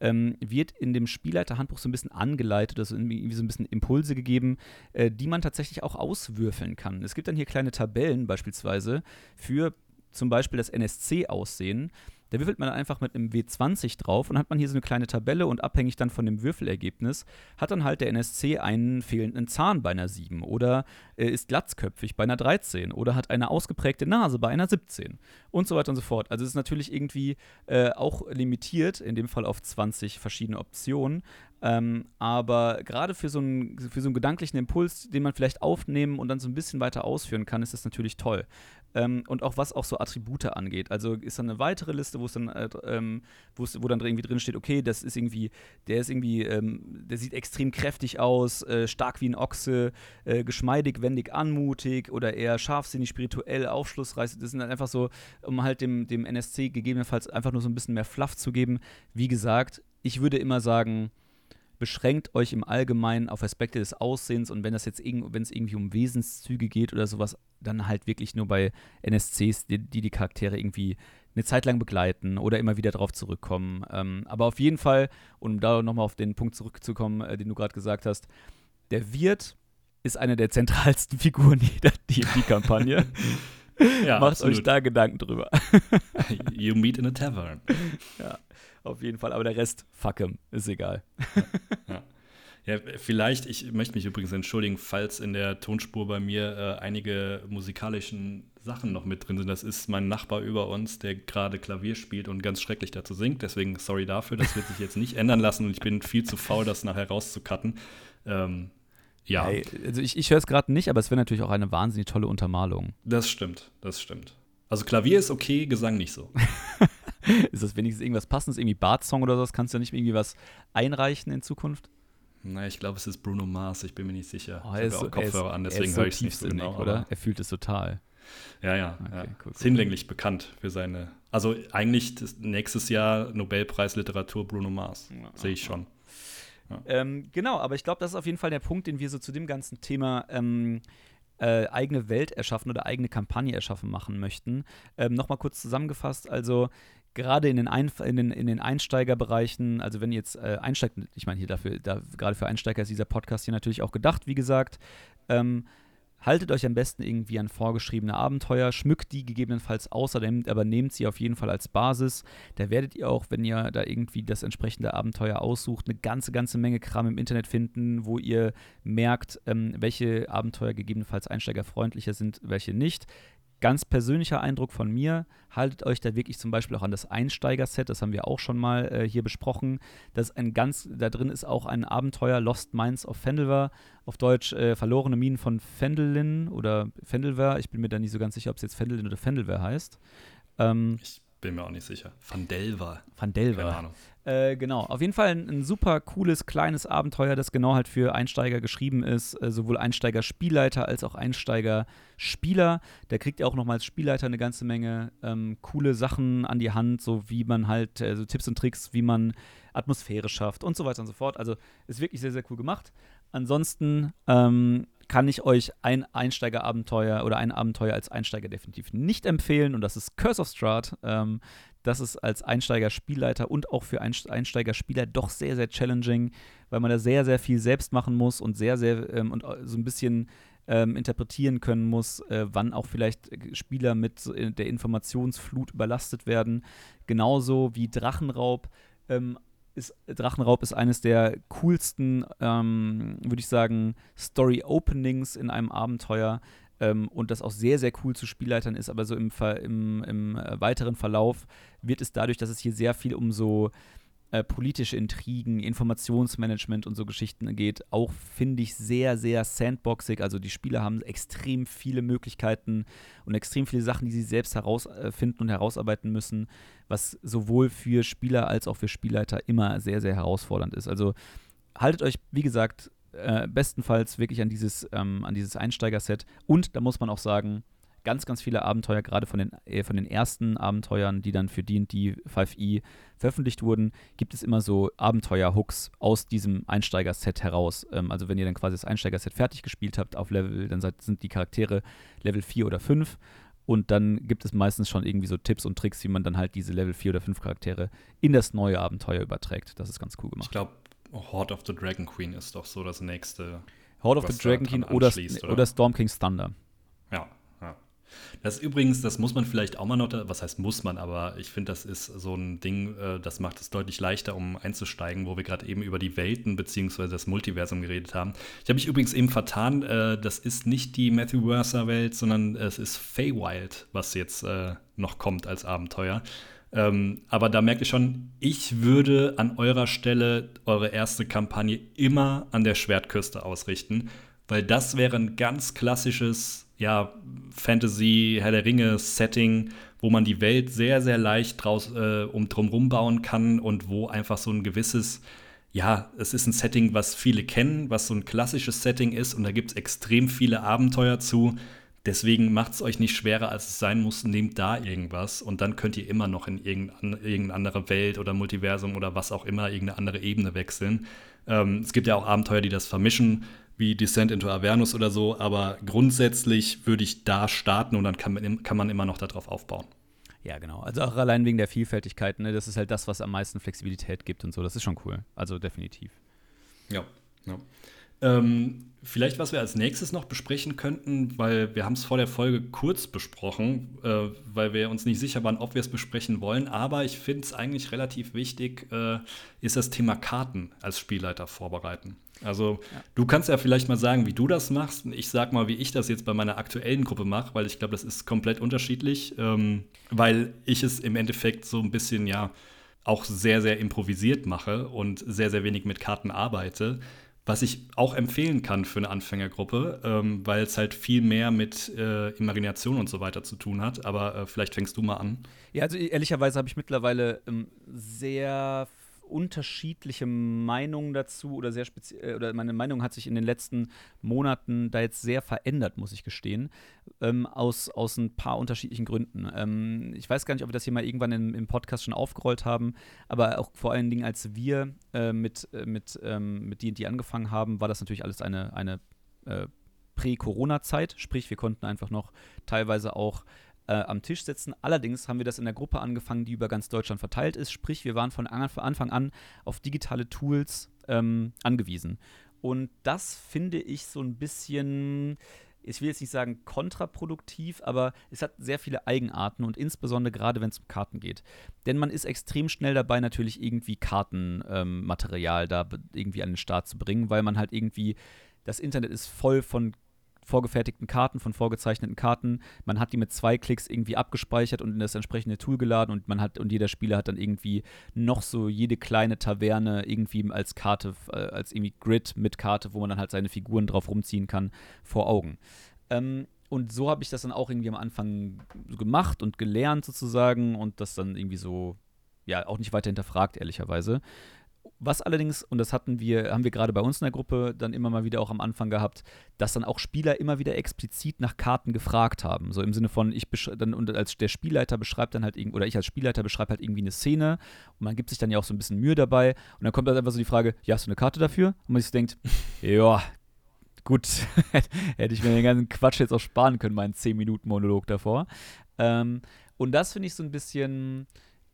ähm, wird in dem Spielleiterhandbuch so ein bisschen angeleitet, also irgendwie so ein bisschen Impulse gegeben, äh, die man tatsächlich auch auswürfeln kann. Es gibt dann hier kleine Tabellen beispielsweise für zum Beispiel das NSC-Aussehen. Da würfelt man einfach mit einem W20 drauf und hat man hier so eine kleine Tabelle und abhängig dann von dem Würfelergebnis hat dann halt der NSC einen fehlenden Zahn bei einer 7 oder äh, ist glatzköpfig bei einer 13 oder hat eine ausgeprägte Nase bei einer 17 und so weiter und so fort. Also es ist natürlich irgendwie äh, auch limitiert, in dem Fall auf 20 verschiedene Optionen, Ähm, aber gerade für so, einen, für so einen gedanklichen Impuls, den man vielleicht aufnehmen und dann so ein bisschen weiter ausführen kann, ist das natürlich toll. Ähm, und auch was auch so Attribute angeht. Also ist dann eine weitere Liste, wo es dann, äh, ähm, wo dann irgendwie drin steht, okay, das ist irgendwie, der ist irgendwie, ähm, der sieht extrem kräftig aus, äh, stark wie ein Ochse, äh, geschmeidig, wendig, anmutig oder eher scharfsinnig, spirituell, aufschlussreich. Das sind dann einfach so, um halt dem, dem NSC gegebenenfalls einfach nur so ein bisschen mehr Fluff zu geben. Wie gesagt, ich würde immer sagen, beschränkt euch im Allgemeinen auf Aspekte des Aussehens und wenn das jetzt wenn es irgendwie um Wesenszüge geht oder sowas, dann halt wirklich nur bei NSCs, die die, die Charaktere irgendwie eine Zeit lang begleiten oder immer wieder darauf zurückkommen. Ähm, aber auf jeden Fall, um da nochmal auf den Punkt zurückzukommen, äh, den du gerade gesagt hast, der Wirt ist eine der zentralsten (laughs) Figuren jeder D&D-Kampagne. (laughs) ja, Macht absolut. euch da Gedanken drüber. (laughs) you meet in a tavern. Ja. Auf jeden Fall, aber der Rest, fuck him, ist egal. Ja, ja. vielleicht, ich möchte mich übrigens entschuldigen, falls in der Tonspur bei mir äh, einige musikalischen Sachen noch mit drin sind. Das ist mein Nachbar über uns, der gerade Klavier spielt und ganz schrecklich dazu singt. Deswegen sorry dafür, das wird sich jetzt nicht ändern lassen und ich bin viel zu faul, das nachher rauszucutten. Ähm, ja. Hey, also ich, ich höre es gerade nicht, aber es wäre natürlich auch eine wahnsinnig tolle Untermalung. Das stimmt, das stimmt. Also Klavier ist okay, Gesang nicht so. (laughs) ist das wenigstens irgendwas passendes, irgendwie Bart-Song oder sowas? Kannst du ja nicht irgendwie was einreichen in Zukunft? Na, ich glaube, es ist Bruno Mars, ich bin mir nicht sicher. Oh, ich habe auch Kopfhörer an, deswegen so höre ich es nicht so genau. Oder? Er fühlt es total. Ja, ja. Okay, ja. Cool, cool, ist hinlänglich bekannt für seine. Also eigentlich nächstes Jahr Nobelpreis Literatur Bruno Mars. Ja, Sehe ich schon. Ähm, genau, aber ich glaube, das ist auf jeden Fall der Punkt, den wir so zu dem ganzen Thema ähm, äh, eigene Welt erschaffen oder eigene Kampagne erschaffen machen möchten. Ähm, Nochmal kurz zusammengefasst, also gerade in den, Ein in den, in den Einsteigerbereichen, also wenn ihr jetzt äh, einsteigt, ich meine hier dafür, da, gerade für Einsteiger ist dieser Podcast hier natürlich auch gedacht, wie gesagt, ähm, Haltet euch am besten irgendwie an vorgeschriebene Abenteuer, schmückt die gegebenenfalls aus, aber nehmt sie auf jeden Fall als Basis. Da werdet ihr auch, wenn ihr da irgendwie das entsprechende Abenteuer aussucht, eine ganze, ganze Menge Kram im Internet finden, wo ihr merkt, ähm, welche Abenteuer gegebenenfalls einsteigerfreundlicher sind, welche nicht ganz persönlicher Eindruck von mir, haltet euch da wirklich zum Beispiel auch an das Einsteiger-Set, das haben wir auch schon mal äh, hier besprochen. Das ein ganz, da drin ist auch ein Abenteuer Lost Mines of Fendelver, auf Deutsch äh, Verlorene Minen von Fendelin oder Fendelver. Ich bin mir da nicht so ganz sicher, ob es jetzt Fendelin oder Fendelver heißt. Ähm, ich bin mir auch nicht sicher. Van Delver. Van Delver. Keine Ahnung. Äh, genau, auf jeden Fall ein, ein, super cooles, kleines Abenteuer, das genau halt für Einsteiger geschrieben ist. Äh, sowohl Einsteiger-Spielleiter als auch Einsteiger-Spieler. Der kriegt ja auch nochmal als Spielleiter eine ganze Menge ähm, coole Sachen an die Hand, so wie man halt, äh, so Tipps und Tricks, wie man Atmosphäre schafft und so weiter und so fort. Also ist wirklich sehr, sehr cool gemacht. Ansonsten ähm, kann ich euch ein Einsteigerabenteuer oder ein Abenteuer als Einsteiger definitiv nicht empfehlen und das ist Curse of Strahd. Ähm, das ist als Einsteiger-Spielleiter und auch für Einsteiger-Spieler doch sehr, sehr challenging, weil man da sehr, sehr viel selbst machen muss und sehr, sehr ähm, und äh, so ein bisschen ähm, interpretieren können muss, äh, wann auch vielleicht Spieler mit äh, der Informationsflut überlastet werden. Genauso wie Drachenraub. Ähm, ist, Drachenraub ist eines der coolsten, ähm, würde ich sagen, Story-Openings in einem Abenteuer ähm, und das auch sehr, sehr cool zu Spielleitern ist, aber so im, im, im äh, weiteren Verlauf wird es dadurch, dass es hier sehr viel um so äh, politische Intrigen, Informationsmanagement und so Geschichten geht, auch finde ich sehr, sehr sandboxig. Also die Spieler haben extrem viele Möglichkeiten und extrem viele Sachen, die sie selbst herausfinden und herausarbeiten müssen, was sowohl für Spieler als auch für Spielleiter immer sehr, sehr herausfordernd ist. Also haltet euch, wie gesagt, äh, bestenfalls wirklich an dieses, ähm, an dieses Einsteiger-Set. Und da muss man auch sagen, ganz, ganz viele Abenteuer, gerade von den, äh, von den ersten Abenteuern, die dann für D&D 5e veröffentlicht wurden, gibt es immer so Abenteuer-Hooks aus diesem Einsteiger-Set heraus. Ähm, also wenn ihr dann quasi das Einsteiger-Set fertig gespielt habt auf Level, dann sind die Charaktere Level 4 oder 5 und dann gibt es meistens schon irgendwie so Tipps und Tricks, wie man dann halt diese Level 4 oder 5 Charaktere in das neue Abenteuer überträgt. Das ist ganz cool gemacht. Ich glaube, Horde of the Dragon Queen ist doch so das nächste. Horde of the Dragon Queen oder, oder? Storm King's Thunder. Ja. Das ist übrigens, das muss man vielleicht auch mal noch, was heißt muss man, aber ich finde, das ist so ein Ding, äh, das macht es deutlich leichter, um einzusteigen, wo wir gerade eben über die Welten bzw. das Multiversum geredet haben. Ich habe mich übrigens eben vertan, äh, das ist nicht die Matthew Mercer Welt, sondern es ist Feywild, was jetzt äh, noch kommt als Abenteuer. Ähm, aber da merkt ihr schon, ich würde an eurer Stelle eure erste Kampagne immer an der Schwertküste ausrichten, weil das wäre ein ganz klassisches ja, Fantasy, Herr der Ringe-Setting, wo man die Welt sehr, sehr leicht draus, äh, um drumherum bauen kann und wo einfach so ein gewisses, ja, es ist ein Setting, was viele kennen, was so ein klassisches Setting ist und da gibt es extrem viele Abenteuer zu. Deswegen macht es euch nicht schwerer, als es sein muss. Nehmt da irgendwas und dann könnt ihr immer noch in irgendeine andere Welt oder Multiversum oder was auch immer, irgendeine andere Ebene wechseln. Ähm, es gibt ja auch Abenteuer, die das vermischen wie Descent into Avernus oder so, aber grundsätzlich würde ich da starten und dann kann man, kann man immer noch darauf aufbauen. Ja, genau. Also auch allein wegen der Vielfältigkeit, ne? das ist halt das, was am meisten Flexibilität gibt und so. Das ist schon cool. Also definitiv. Ja, ja. Ähm, vielleicht, was wir als nächstes noch besprechen könnten, weil wir haben es vor der Folge kurz besprochen, äh, weil wir uns nicht sicher waren, ob wir es besprechen wollen. Aber ich finde es eigentlich relativ wichtig, äh, ist das Thema Karten als Spielleiter vorbereiten. Also ja. du kannst ja vielleicht mal sagen, wie du das machst. Ich sag mal, wie ich das jetzt bei meiner aktuellen Gruppe mache, weil ich glaube, das ist komplett unterschiedlich, ähm, weil ich es im Endeffekt so ein bisschen ja auch sehr, sehr improvisiert mache und sehr, sehr wenig mit Karten arbeite. Was ich auch empfehlen kann für eine Anfängergruppe, ähm, weil es halt viel mehr mit äh, Imagination und so weiter zu tun hat. Aber äh, vielleicht fängst du mal an. Ja, also ehrlicherweise habe ich mittlerweile ähm, sehr unterschiedliche Meinungen dazu oder sehr speziell, äh, oder meine Meinung hat sich in den letzten Monaten da jetzt sehr verändert, muss ich gestehen, ähm, aus, aus ein paar unterschiedlichen Gründen. Ähm, ich weiß gar nicht, ob wir das hier mal irgendwann im, im Podcast schon aufgerollt haben, aber auch vor allen Dingen, als wir äh, mit, äh, mit, ähm, mit D&D angefangen haben, war das natürlich alles eine, eine äh, Prä-Corona-Zeit, sprich, wir konnten einfach noch teilweise auch äh, am Tisch sitzen. Allerdings haben wir das in der Gruppe angefangen, die über ganz Deutschland verteilt ist. Sprich, wir waren von Anfang an auf digitale Tools ähm, angewiesen. Und das finde ich so ein bisschen ich will jetzt nicht sagen kontraproduktiv, aber es hat sehr viele Eigenarten und insbesondere gerade wenn es um Karten geht. Denn man ist extrem schnell dabei, natürlich irgendwie Kartenmaterial ähm, da irgendwie an den Start zu bringen, weil man halt irgendwie, das Internet ist voll von vorgefertigten Karten, von vorgezeichneten Karten. Man hat die mit zwei Klicks irgendwie abgespeichert und in das entsprechende Tool geladen und man hat und jeder Spieler hat dann irgendwie noch so jede kleine Taverne irgendwie als Karte, äh, als irgendwie Grid mit Karte, wo man dann halt seine Figuren drauf rumziehen kann, vor Augen. Ähm, und so habe ich das dann auch irgendwie am Anfang gemacht und gelernt sozusagen und das dann irgendwie so, ja, auch nicht weiter hinterfragt, ehrlicherweise. Was allerdings, und das hatten wir, haben wir gerade bei uns in der Gruppe dann immer mal wieder auch am Anfang gehabt, dass dann auch Spieler immer wieder explizit nach Karten gefragt haben. So im Sinne von, ich dann und als der Spielleiter beschreibt dann halt oder ich als Spielleiter beschreibe halt irgendwie eine Szene und man gibt sich dann ja auch so ein bisschen Mühe dabei und dann kommt halt einfach so die Frage, ja, hast du eine Karte dafür? Und man sich denkt, (laughs) ja, gut, (laughs) hätte ich mir den ganzen Quatsch jetzt auch sparen können, meinen 10-Minuten-Monolog davor. Ähm, und das finde ich so ein bisschen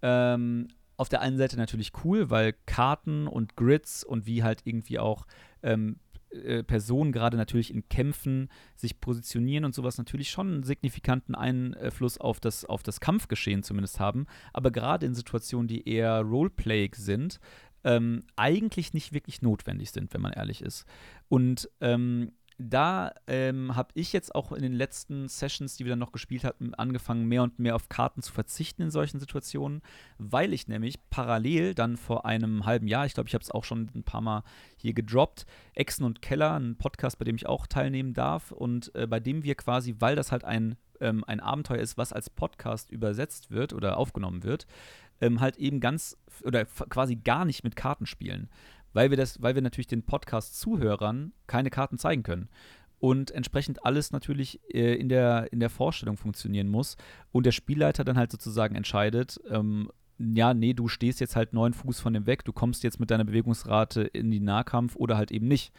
ähm, auf der einen Seite natürlich cool, weil Karten und Grids und wie halt irgendwie auch ähm, äh, Personen gerade natürlich in Kämpfen sich positionieren und sowas natürlich schon einen signifikanten Einfluss auf das, auf das Kampfgeschehen zumindest haben. Aber gerade in Situationen, die eher Roleplay sind, ähm, eigentlich nicht wirklich notwendig sind, wenn man ehrlich ist. Und ähm, da ähm, habe ich jetzt auch in den letzten Sessions, die wir dann noch gespielt hatten, angefangen, mehr und mehr auf Karten zu verzichten in solchen Situationen, weil ich nämlich parallel dann vor einem halben Jahr, ich glaube, ich habe es auch schon ein paar Mal hier gedroppt, Exen und Keller, ein Podcast, bei dem ich auch teilnehmen darf und äh, bei dem wir quasi, weil das halt ein, ähm, ein Abenteuer ist, was als Podcast übersetzt wird oder aufgenommen wird, ähm, halt eben ganz oder quasi gar nicht mit Karten spielen weil wir das, weil wir natürlich den Podcast-Zuhörern keine Karten zeigen können. Und entsprechend alles natürlich äh, in, der, in der Vorstellung funktionieren muss. Und der Spielleiter dann halt sozusagen entscheidet, ähm, ja, nee, du stehst jetzt halt neun Fuß von dem weg, du kommst jetzt mit deiner Bewegungsrate in den Nahkampf oder halt eben nicht.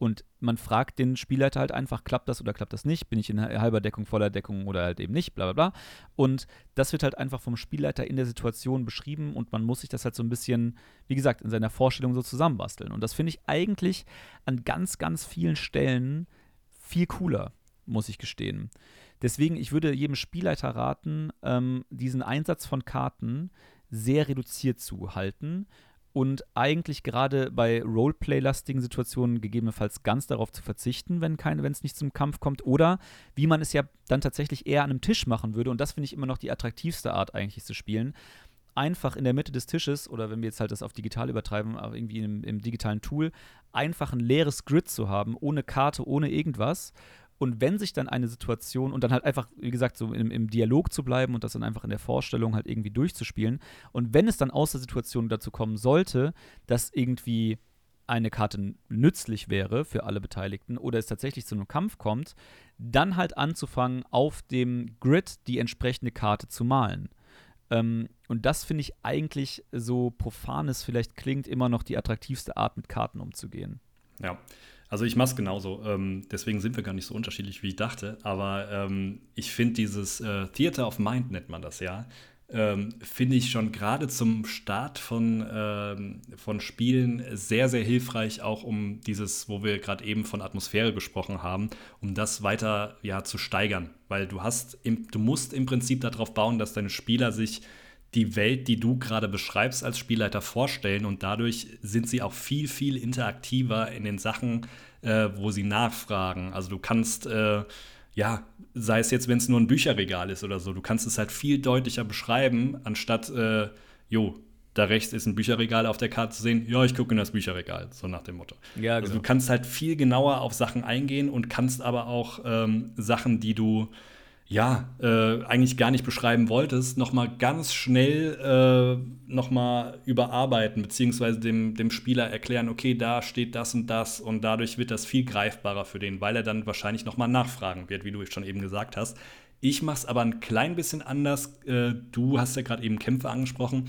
Und man fragt den Spielleiter halt einfach, klappt das oder klappt das nicht? Bin ich in halber Deckung, voller Deckung oder halt eben nicht, bla bla bla. Und das wird halt einfach vom Spielleiter in der Situation beschrieben und man muss sich das halt so ein bisschen, wie gesagt, in seiner Vorstellung so zusammenbasteln. Und das finde ich eigentlich an ganz, ganz vielen Stellen viel cooler, muss ich gestehen. Deswegen, ich würde jedem Spielleiter raten, ähm, diesen Einsatz von Karten sehr reduziert zu halten und eigentlich gerade bei Roleplay-lastigen Situationen gegebenenfalls ganz darauf zu verzichten, wenn es nicht zum Kampf kommt, oder wie man es ja dann tatsächlich eher an einem Tisch machen würde, und das finde ich immer noch die attraktivste Art eigentlich zu spielen, einfach in der Mitte des Tisches oder wenn wir jetzt halt das auf digital übertreiben, aber irgendwie im, im digitalen Tool, einfach ein leeres Grid zu haben, ohne Karte, ohne irgendwas. Und wenn sich dann eine Situation und dann halt einfach, wie gesagt, so im, im, Dialog zu bleiben und das dann einfach in der Vorstellung halt irgendwie durchzuspielen. Und wenn es dann aus der Situation dazu kommen sollte, dass irgendwie eine Karte nützlich wäre für alle Beteiligten oder es tatsächlich zu einem Kampf kommt, dann halt anzufangen, auf dem Grid die entsprechende Karte zu malen. Ähm, und das finde ich eigentlich, so profan es vielleicht klingt, immer noch die attraktivste Art, mit Karten umzugehen. Ja, also ich mache es genauso. Ähm, deswegen sind wir gar nicht so unterschiedlich, wie ich dachte. Aber ähm, ich finde dieses äh, Theater of Mind, nennt man das ja, ähm, finde ich schon gerade zum Start von, ähm, von Spielen sehr, sehr hilfreich, auch um dieses, wo wir gerade eben von Atmosphäre gesprochen haben, um das weiter ja, zu steigern. Weil du hast, im, du musst im Prinzip darauf bauen, dass deine Spieler sich die Welt, die du gerade beschreibst, als Spielleiter vorstellen und dadurch sind sie auch viel, viel interaktiver in den Sachen, äh, wo sie nachfragen. Also du kannst äh, ja, sei es jetzt, wenn es nur ein Bücherregal ist oder so, du kannst es halt viel deutlicher beschreiben, anstatt, äh, jo, da rechts ist ein Bücherregal auf der Karte zu sehen, ja, ich gucke in das Bücherregal, so nach dem Motto. Ja, genau. Also du kannst halt viel genauer auf Sachen eingehen und kannst aber auch ähm, Sachen, die du ja, äh, eigentlich gar nicht beschreiben wolltest, nochmal ganz schnell äh, nochmal überarbeiten, beziehungsweise dem, dem Spieler erklären, okay, da steht das und das und dadurch wird das viel greifbarer für den, weil er dann wahrscheinlich nochmal nachfragen wird, wie du schon eben gesagt hast. Ich mache es aber ein klein bisschen anders. Äh, du hast ja gerade eben Kämpfe angesprochen.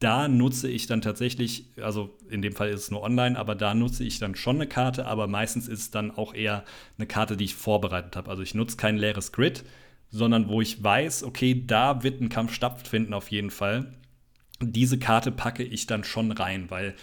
Da nutze ich dann tatsächlich, also in dem Fall ist es nur online, aber da nutze ich dann schon eine Karte, aber meistens ist es dann auch eher eine Karte, die ich vorbereitet habe. Also ich nutze kein leeres Grid, sondern wo ich weiß, okay, da wird ein Kampf stattfinden auf jeden Fall. Diese Karte packe ich dann schon rein, weil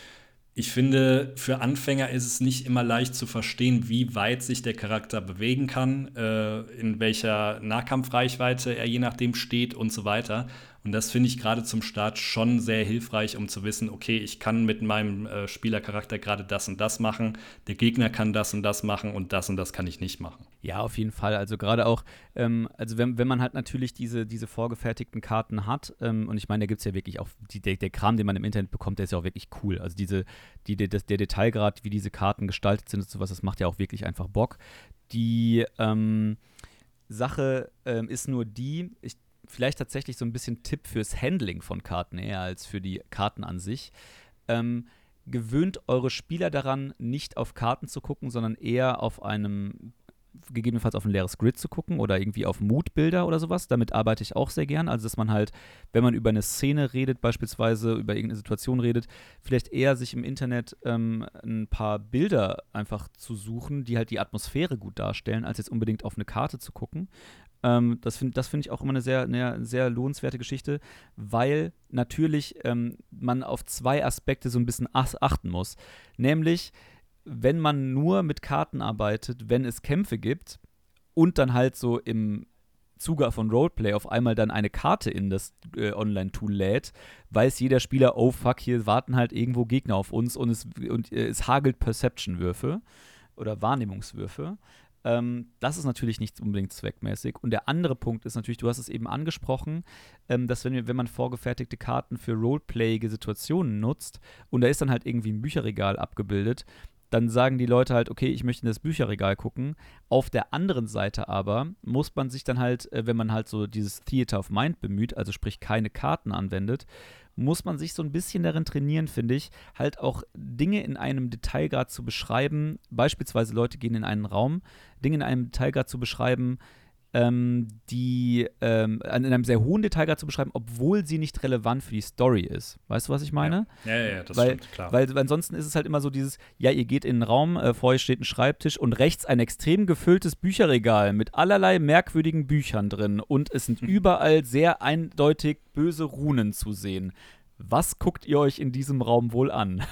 ich finde, für Anfänger ist es nicht immer leicht zu verstehen, wie weit sich der Charakter bewegen kann, äh, in welcher Nahkampfreichweite er je nachdem steht und so weiter. Und das finde ich gerade zum Start schon sehr hilfreich, um zu wissen, okay, ich kann mit meinem äh, Spielercharakter gerade das und das machen, der Gegner kann das und das machen und das und das kann ich nicht machen. Ja, auf jeden Fall. Also gerade auch, ähm, also wenn, wenn man halt natürlich diese, diese vorgefertigten Karten hat, ähm, und ich meine, da gibt es ja wirklich auch, die, der, der Kram, den man im Internet bekommt, der ist ja auch wirklich cool. Also diese, die, der, der Detailgrad, wie diese Karten gestaltet sind und sowas, das macht ja auch wirklich einfach Bock. Die ähm, Sache ähm, ist nur die, ich vielleicht tatsächlich so ein bisschen Tipp fürs Handling von Karten eher als für die Karten an sich. Ähm, gewöhnt eure Spieler daran, nicht auf Karten zu gucken, sondern eher auf einem gegebenenfalls auf ein leeres Grid zu gucken oder irgendwie auf Moodbilder oder sowas. Damit arbeite ich auch sehr gern. Also, dass man halt, wenn man über eine Szene redet, beispielsweise über irgendeine Situation redet, vielleicht eher sich im Internet ähm, ein paar Bilder einfach zu suchen, die halt die Atmosphäre gut darstellen, als jetzt unbedingt auf eine Karte zu gucken. Ähm, das finde das find ich auch immer eine sehr, eine sehr lohnenswerte Geschichte, weil natürlich ähm, man auf zwei Aspekte so ein bisschen achten muss. Nämlich, wenn man nur mit Karten arbeitet, wenn es Kämpfe gibt und dann halt so im Zuge von Roleplay auf einmal dann eine Karte in das äh, Online-Tool lädt, weiß jeder Spieler, oh fuck, hier warten halt irgendwo Gegner auf uns und es, und, äh, es hagelt Perception-Würfe oder Wahrnehmungswürfe. Ähm, das ist natürlich nicht unbedingt zweckmäßig. Und der andere Punkt ist natürlich, du hast es eben angesprochen, ähm, dass wenn, wenn man vorgefertigte Karten für roleplayige Situationen nutzt und da ist dann halt irgendwie ein Bücherregal abgebildet, dann sagen die Leute halt, okay, ich möchte in das Bücherregal gucken. Auf der anderen Seite aber muss man sich dann halt, äh, wenn man halt so dieses Theater of Mind bemüht, also sprich keine Karten anwendet, muss man sich so ein bisschen darin trainieren, finde ich, halt auch Dinge in einem Detailgrad zu beschreiben. Beispielsweise Leute gehen in einen Raum, Dinge in einem Detailgrad zu beschreiben, ähm, die ähm, in einem sehr hohen Detailgrad zu beschreiben, obwohl sie nicht relevant für die Story ist. Weißt du, was ich meine? Ja, ja, ja das weil, stimmt, klar. Weil, weil ansonsten ist es halt immer so dieses, ja, ihr geht in einen Raum, äh, vor euch steht ein Schreibtisch und rechts ein extrem gefülltes Bücherregal mit allerlei merkwürdigen Büchern drin und es sind (laughs) überall sehr eindeutig böse Runen zu sehen. Was guckt ihr euch in diesem Raum wohl an?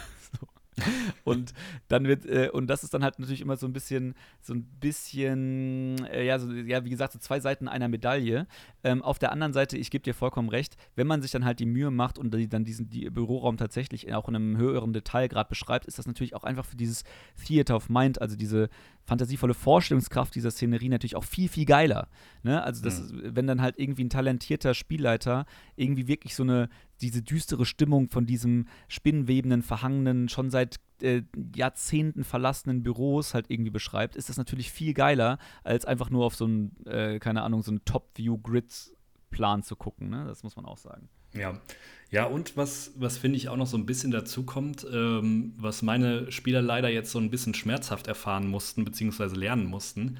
(laughs) und dann wird, äh, und das ist dann halt natürlich immer so ein bisschen, so ein bisschen, äh, ja, so, ja, wie gesagt, so zwei Seiten einer Medaille. Ähm, auf der anderen Seite, ich gebe dir vollkommen recht, wenn man sich dann halt die Mühe macht und die, dann diesen die Büroraum tatsächlich auch in einem höheren Detailgrad beschreibt, ist das natürlich auch einfach für dieses Theater of Mind, also diese fantasievolle Vorstellungskraft dieser Szenerie natürlich auch viel, viel geiler. Ne? Also, das, mhm. wenn dann halt irgendwie ein talentierter Spielleiter irgendwie wirklich so eine, diese düstere Stimmung von diesem spinnenwebenden, verhangenen, schon seit äh, Jahrzehnten verlassenen Büros halt irgendwie beschreibt, ist das natürlich viel geiler, als einfach nur auf so einen, äh, keine Ahnung, so einen Top-View-Grid-Plan zu gucken. Ne? Das muss man auch sagen. Ja, ja, und was, was finde ich auch noch so ein bisschen dazu kommt, ähm, was meine Spieler leider jetzt so ein bisschen schmerzhaft erfahren mussten, beziehungsweise lernen mussten.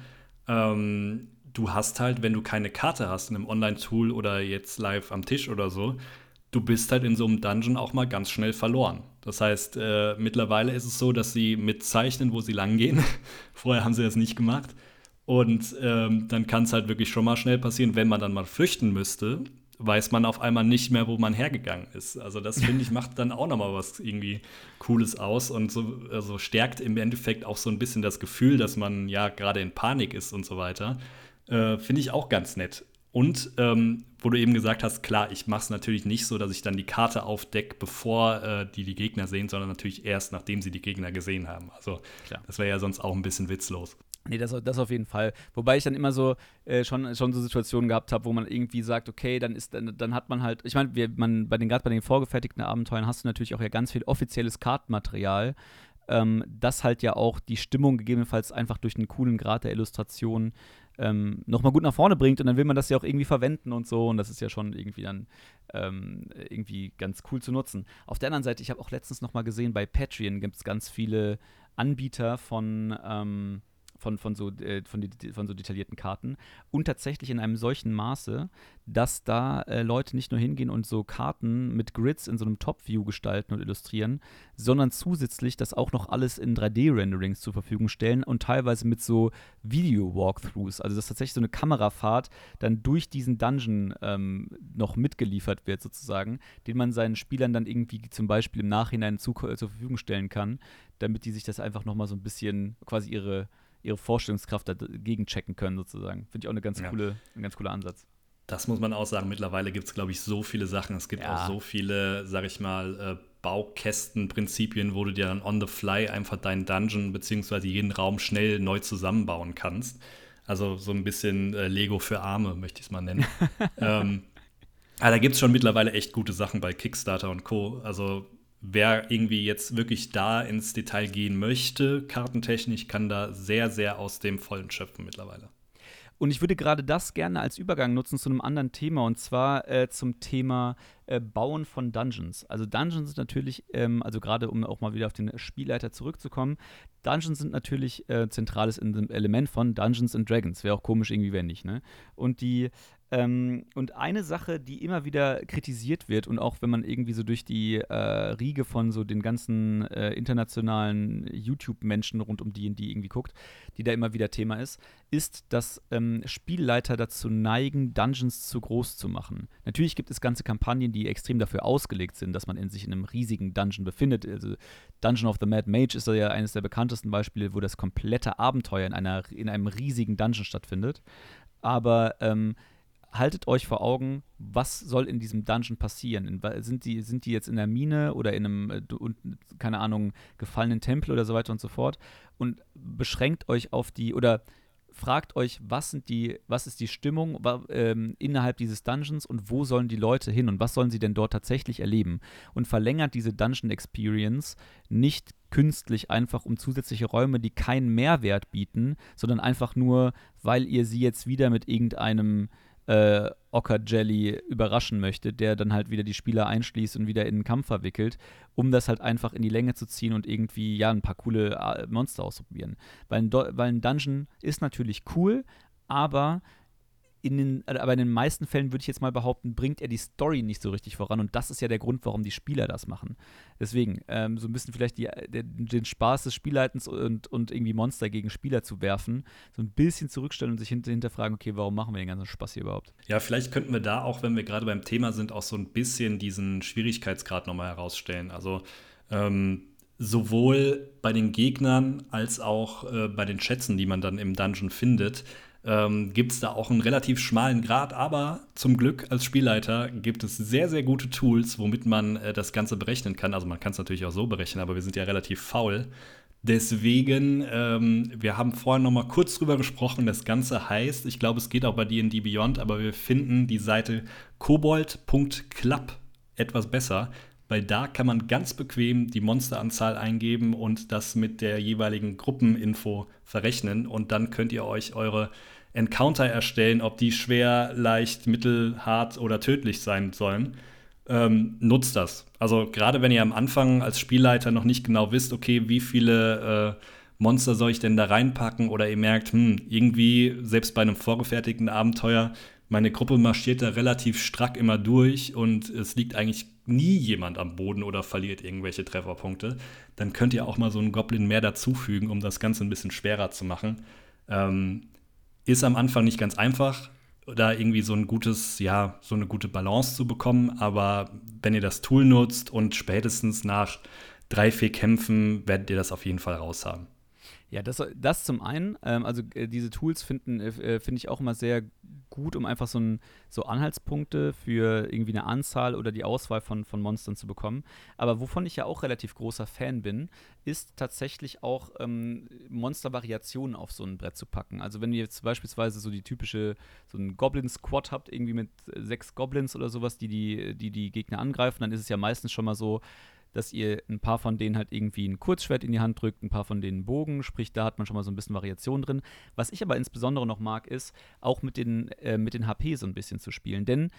Ähm, du hast halt, wenn du keine Karte hast in einem Online-Tool oder jetzt live am Tisch oder so, du bist halt in so einem Dungeon auch mal ganz schnell verloren. Das heißt, äh, mittlerweile ist es so, dass sie mitzeichnen, wo sie langgehen. (laughs) Vorher haben sie das nicht gemacht. Und ähm, dann kann es halt wirklich schon mal schnell passieren, wenn man dann mal flüchten müsste, weiß man auf einmal nicht mehr, wo man hergegangen ist. Also das finde ich macht dann auch noch mal was irgendwie Cooles aus und so also stärkt im Endeffekt auch so ein bisschen das Gefühl, dass man ja gerade in Panik ist und so weiter. Äh, finde ich auch ganz nett. Und ähm, wo du eben gesagt hast, klar, ich mache es natürlich nicht so, dass ich dann die Karte aufdecke, bevor äh, die die Gegner sehen, sondern natürlich erst, nachdem sie die Gegner gesehen haben. Also klar. das wäre ja sonst auch ein bisschen witzlos. Nee, das, das auf jeden Fall. Wobei ich dann immer so äh, schon, schon so Situationen gehabt habe, wo man irgendwie sagt, okay, dann ist dann, dann hat man halt, ich meine, man bei den gerade bei den vorgefertigten Abenteuern hast du natürlich auch ja ganz viel offizielles Kartenmaterial, ähm, das halt ja auch die Stimmung gegebenenfalls einfach durch einen coolen Grad der Illustration ähm, nochmal gut nach vorne bringt und dann will man das ja auch irgendwie verwenden und so und das ist ja schon irgendwie dann ähm, irgendwie ganz cool zu nutzen. Auf der anderen Seite, ich habe auch letztens nochmal gesehen, bei Patreon gibt es ganz viele Anbieter von ähm, von, von, so, äh, von, die, von so detaillierten Karten. Und tatsächlich in einem solchen Maße, dass da äh, Leute nicht nur hingehen und so Karten mit Grids in so einem Top-View gestalten und illustrieren, sondern zusätzlich das auch noch alles in 3D-Renderings zur Verfügung stellen und teilweise mit so Video-Walkthroughs, also dass tatsächlich so eine Kamerafahrt dann durch diesen Dungeon ähm, noch mitgeliefert wird sozusagen, den man seinen Spielern dann irgendwie zum Beispiel im Nachhinein zu, äh, zur Verfügung stellen kann, damit die sich das einfach nochmal so ein bisschen quasi ihre ihre Vorstellungskraft dagegen checken können, sozusagen. Finde ich auch eine ganz ja. coole, ein ganz cooler Ansatz. Das muss man auch sagen. Mittlerweile gibt es, glaube ich, so viele Sachen. Es gibt ja. auch so viele, sag ich mal, äh, Baukästenprinzipien, wo du dir dann on the fly einfach deinen Dungeon bzw. jeden Raum schnell neu zusammenbauen kannst. Also so ein bisschen äh, Lego für Arme, möchte ich es mal nennen. (laughs) ähm, aber da gibt es schon mittlerweile echt gute Sachen bei Kickstarter und Co. Also wer irgendwie jetzt wirklich da ins Detail gehen möchte, kartentechnisch, kann da sehr, sehr aus dem Vollen schöpfen mittlerweile. Und ich würde gerade das gerne als Übergang nutzen zu einem anderen Thema und zwar äh, zum Thema äh, Bauen von Dungeons. Also Dungeons sind natürlich, ähm, also gerade um auch mal wieder auf den Spielleiter zurückzukommen, Dungeons sind natürlich äh, zentrales Element von Dungeons and Dragons. Wäre auch komisch irgendwie, wenn nicht. Ne? Und die ähm, und eine Sache, die immer wieder kritisiert wird und auch wenn man irgendwie so durch die äh, Riege von so den ganzen äh, internationalen YouTube-Menschen rund um die, irgendwie guckt, die da immer wieder Thema ist, ist, dass ähm, Spielleiter dazu neigen, Dungeons zu groß zu machen. Natürlich gibt es ganze Kampagnen, die extrem dafür ausgelegt sind, dass man in sich in einem riesigen Dungeon befindet. Also Dungeon of the Mad Mage ist ja eines der bekanntesten Beispiele, wo das komplette Abenteuer in, einer, in einem riesigen Dungeon stattfindet. Aber ähm, haltet euch vor Augen, was soll in diesem Dungeon passieren? Sind die, sind die jetzt in der Mine oder in einem, äh, keine Ahnung, gefallenen Tempel oder so weiter und so fort? Und beschränkt euch auf die, oder fragt euch, was sind die, was ist die Stimmung ähm, innerhalb dieses Dungeons und wo sollen die Leute hin und was sollen sie denn dort tatsächlich erleben? Und verlängert diese Dungeon Experience nicht künstlich einfach um zusätzliche Räume, die keinen Mehrwert bieten, sondern einfach nur, weil ihr sie jetzt wieder mit irgendeinem äh, Ocker Jelly überraschen möchte, der dann halt wieder die Spieler einschließt und wieder in den Kampf verwickelt, um das halt einfach in die Länge zu ziehen und irgendwie ja ein paar coole äh, Monster auszuprobieren. Weil ein, weil ein Dungeon ist natürlich cool, aber in den, äh, aber in den meisten Fällen würde ich jetzt mal behaupten, bringt er die Story nicht so richtig voran. Und das ist ja der Grund, warum die Spieler das machen. Deswegen, ähm, so ein bisschen vielleicht die, der, den Spaß des Spielleitens und, und irgendwie Monster gegen Spieler zu werfen, so ein bisschen zurückstellen und sich hinter, hinterfragen, okay, warum machen wir den ganzen Spaß hier überhaupt? Ja, vielleicht könnten wir da auch, wenn wir gerade beim Thema sind, auch so ein bisschen diesen Schwierigkeitsgrad nochmal herausstellen. Also, ähm, sowohl bei den Gegnern als auch äh, bei den Schätzen, die man dann im Dungeon findet, ähm, gibt es da auch einen relativ schmalen Grad, aber zum Glück als Spielleiter gibt es sehr, sehr gute Tools, womit man äh, das Ganze berechnen kann. Also man kann es natürlich auch so berechnen, aber wir sind ja relativ faul. Deswegen, ähm, wir haben vorhin noch mal kurz drüber gesprochen. Das Ganze heißt, ich glaube, es geht auch bei D&D Beyond, aber wir finden die Seite kobold.club etwas besser, weil da kann man ganz bequem die Monsteranzahl eingeben und das mit der jeweiligen Gruppeninfo verrechnen und dann könnt ihr euch eure Encounter erstellen, ob die schwer, leicht, mittel, hart oder tödlich sein sollen. Ähm, nutzt das. Also gerade wenn ihr am Anfang als Spielleiter noch nicht genau wisst, okay, wie viele äh, Monster soll ich denn da reinpacken oder ihr merkt, hm, irgendwie, selbst bei einem vorgefertigten Abenteuer, meine Gruppe marschiert da relativ strack immer durch und es liegt eigentlich nie jemand am Boden oder verliert irgendwelche Trefferpunkte, dann könnt ihr auch mal so einen Goblin mehr dazufügen, um das Ganze ein bisschen schwerer zu machen. Ähm, ist am Anfang nicht ganz einfach, da irgendwie so ein gutes, ja, so eine gute Balance zu bekommen, aber wenn ihr das Tool nutzt und spätestens nach drei, vier Kämpfen werdet ihr das auf jeden Fall raushaben. Ja, das, das zum einen. Ähm, also äh, diese Tools finden äh, äh, finde ich auch immer sehr gut, um einfach so, ein, so Anhaltspunkte für irgendwie eine Anzahl oder die Auswahl von, von Monstern zu bekommen. Aber wovon ich ja auch relativ großer Fan bin, ist tatsächlich auch ähm, Monstervariationen auf so ein Brett zu packen. Also wenn ihr jetzt beispielsweise so die typische, so ein Goblin-Squad habt, irgendwie mit sechs Goblins oder sowas, die die, die die Gegner angreifen, dann ist es ja meistens schon mal so, dass ihr ein paar von denen halt irgendwie ein Kurzschwert in die Hand drückt, ein paar von denen Bogen, sprich, da hat man schon mal so ein bisschen Variation drin. Was ich aber insbesondere noch mag, ist auch mit den, äh, mit den HP so ein bisschen zu spielen. Denn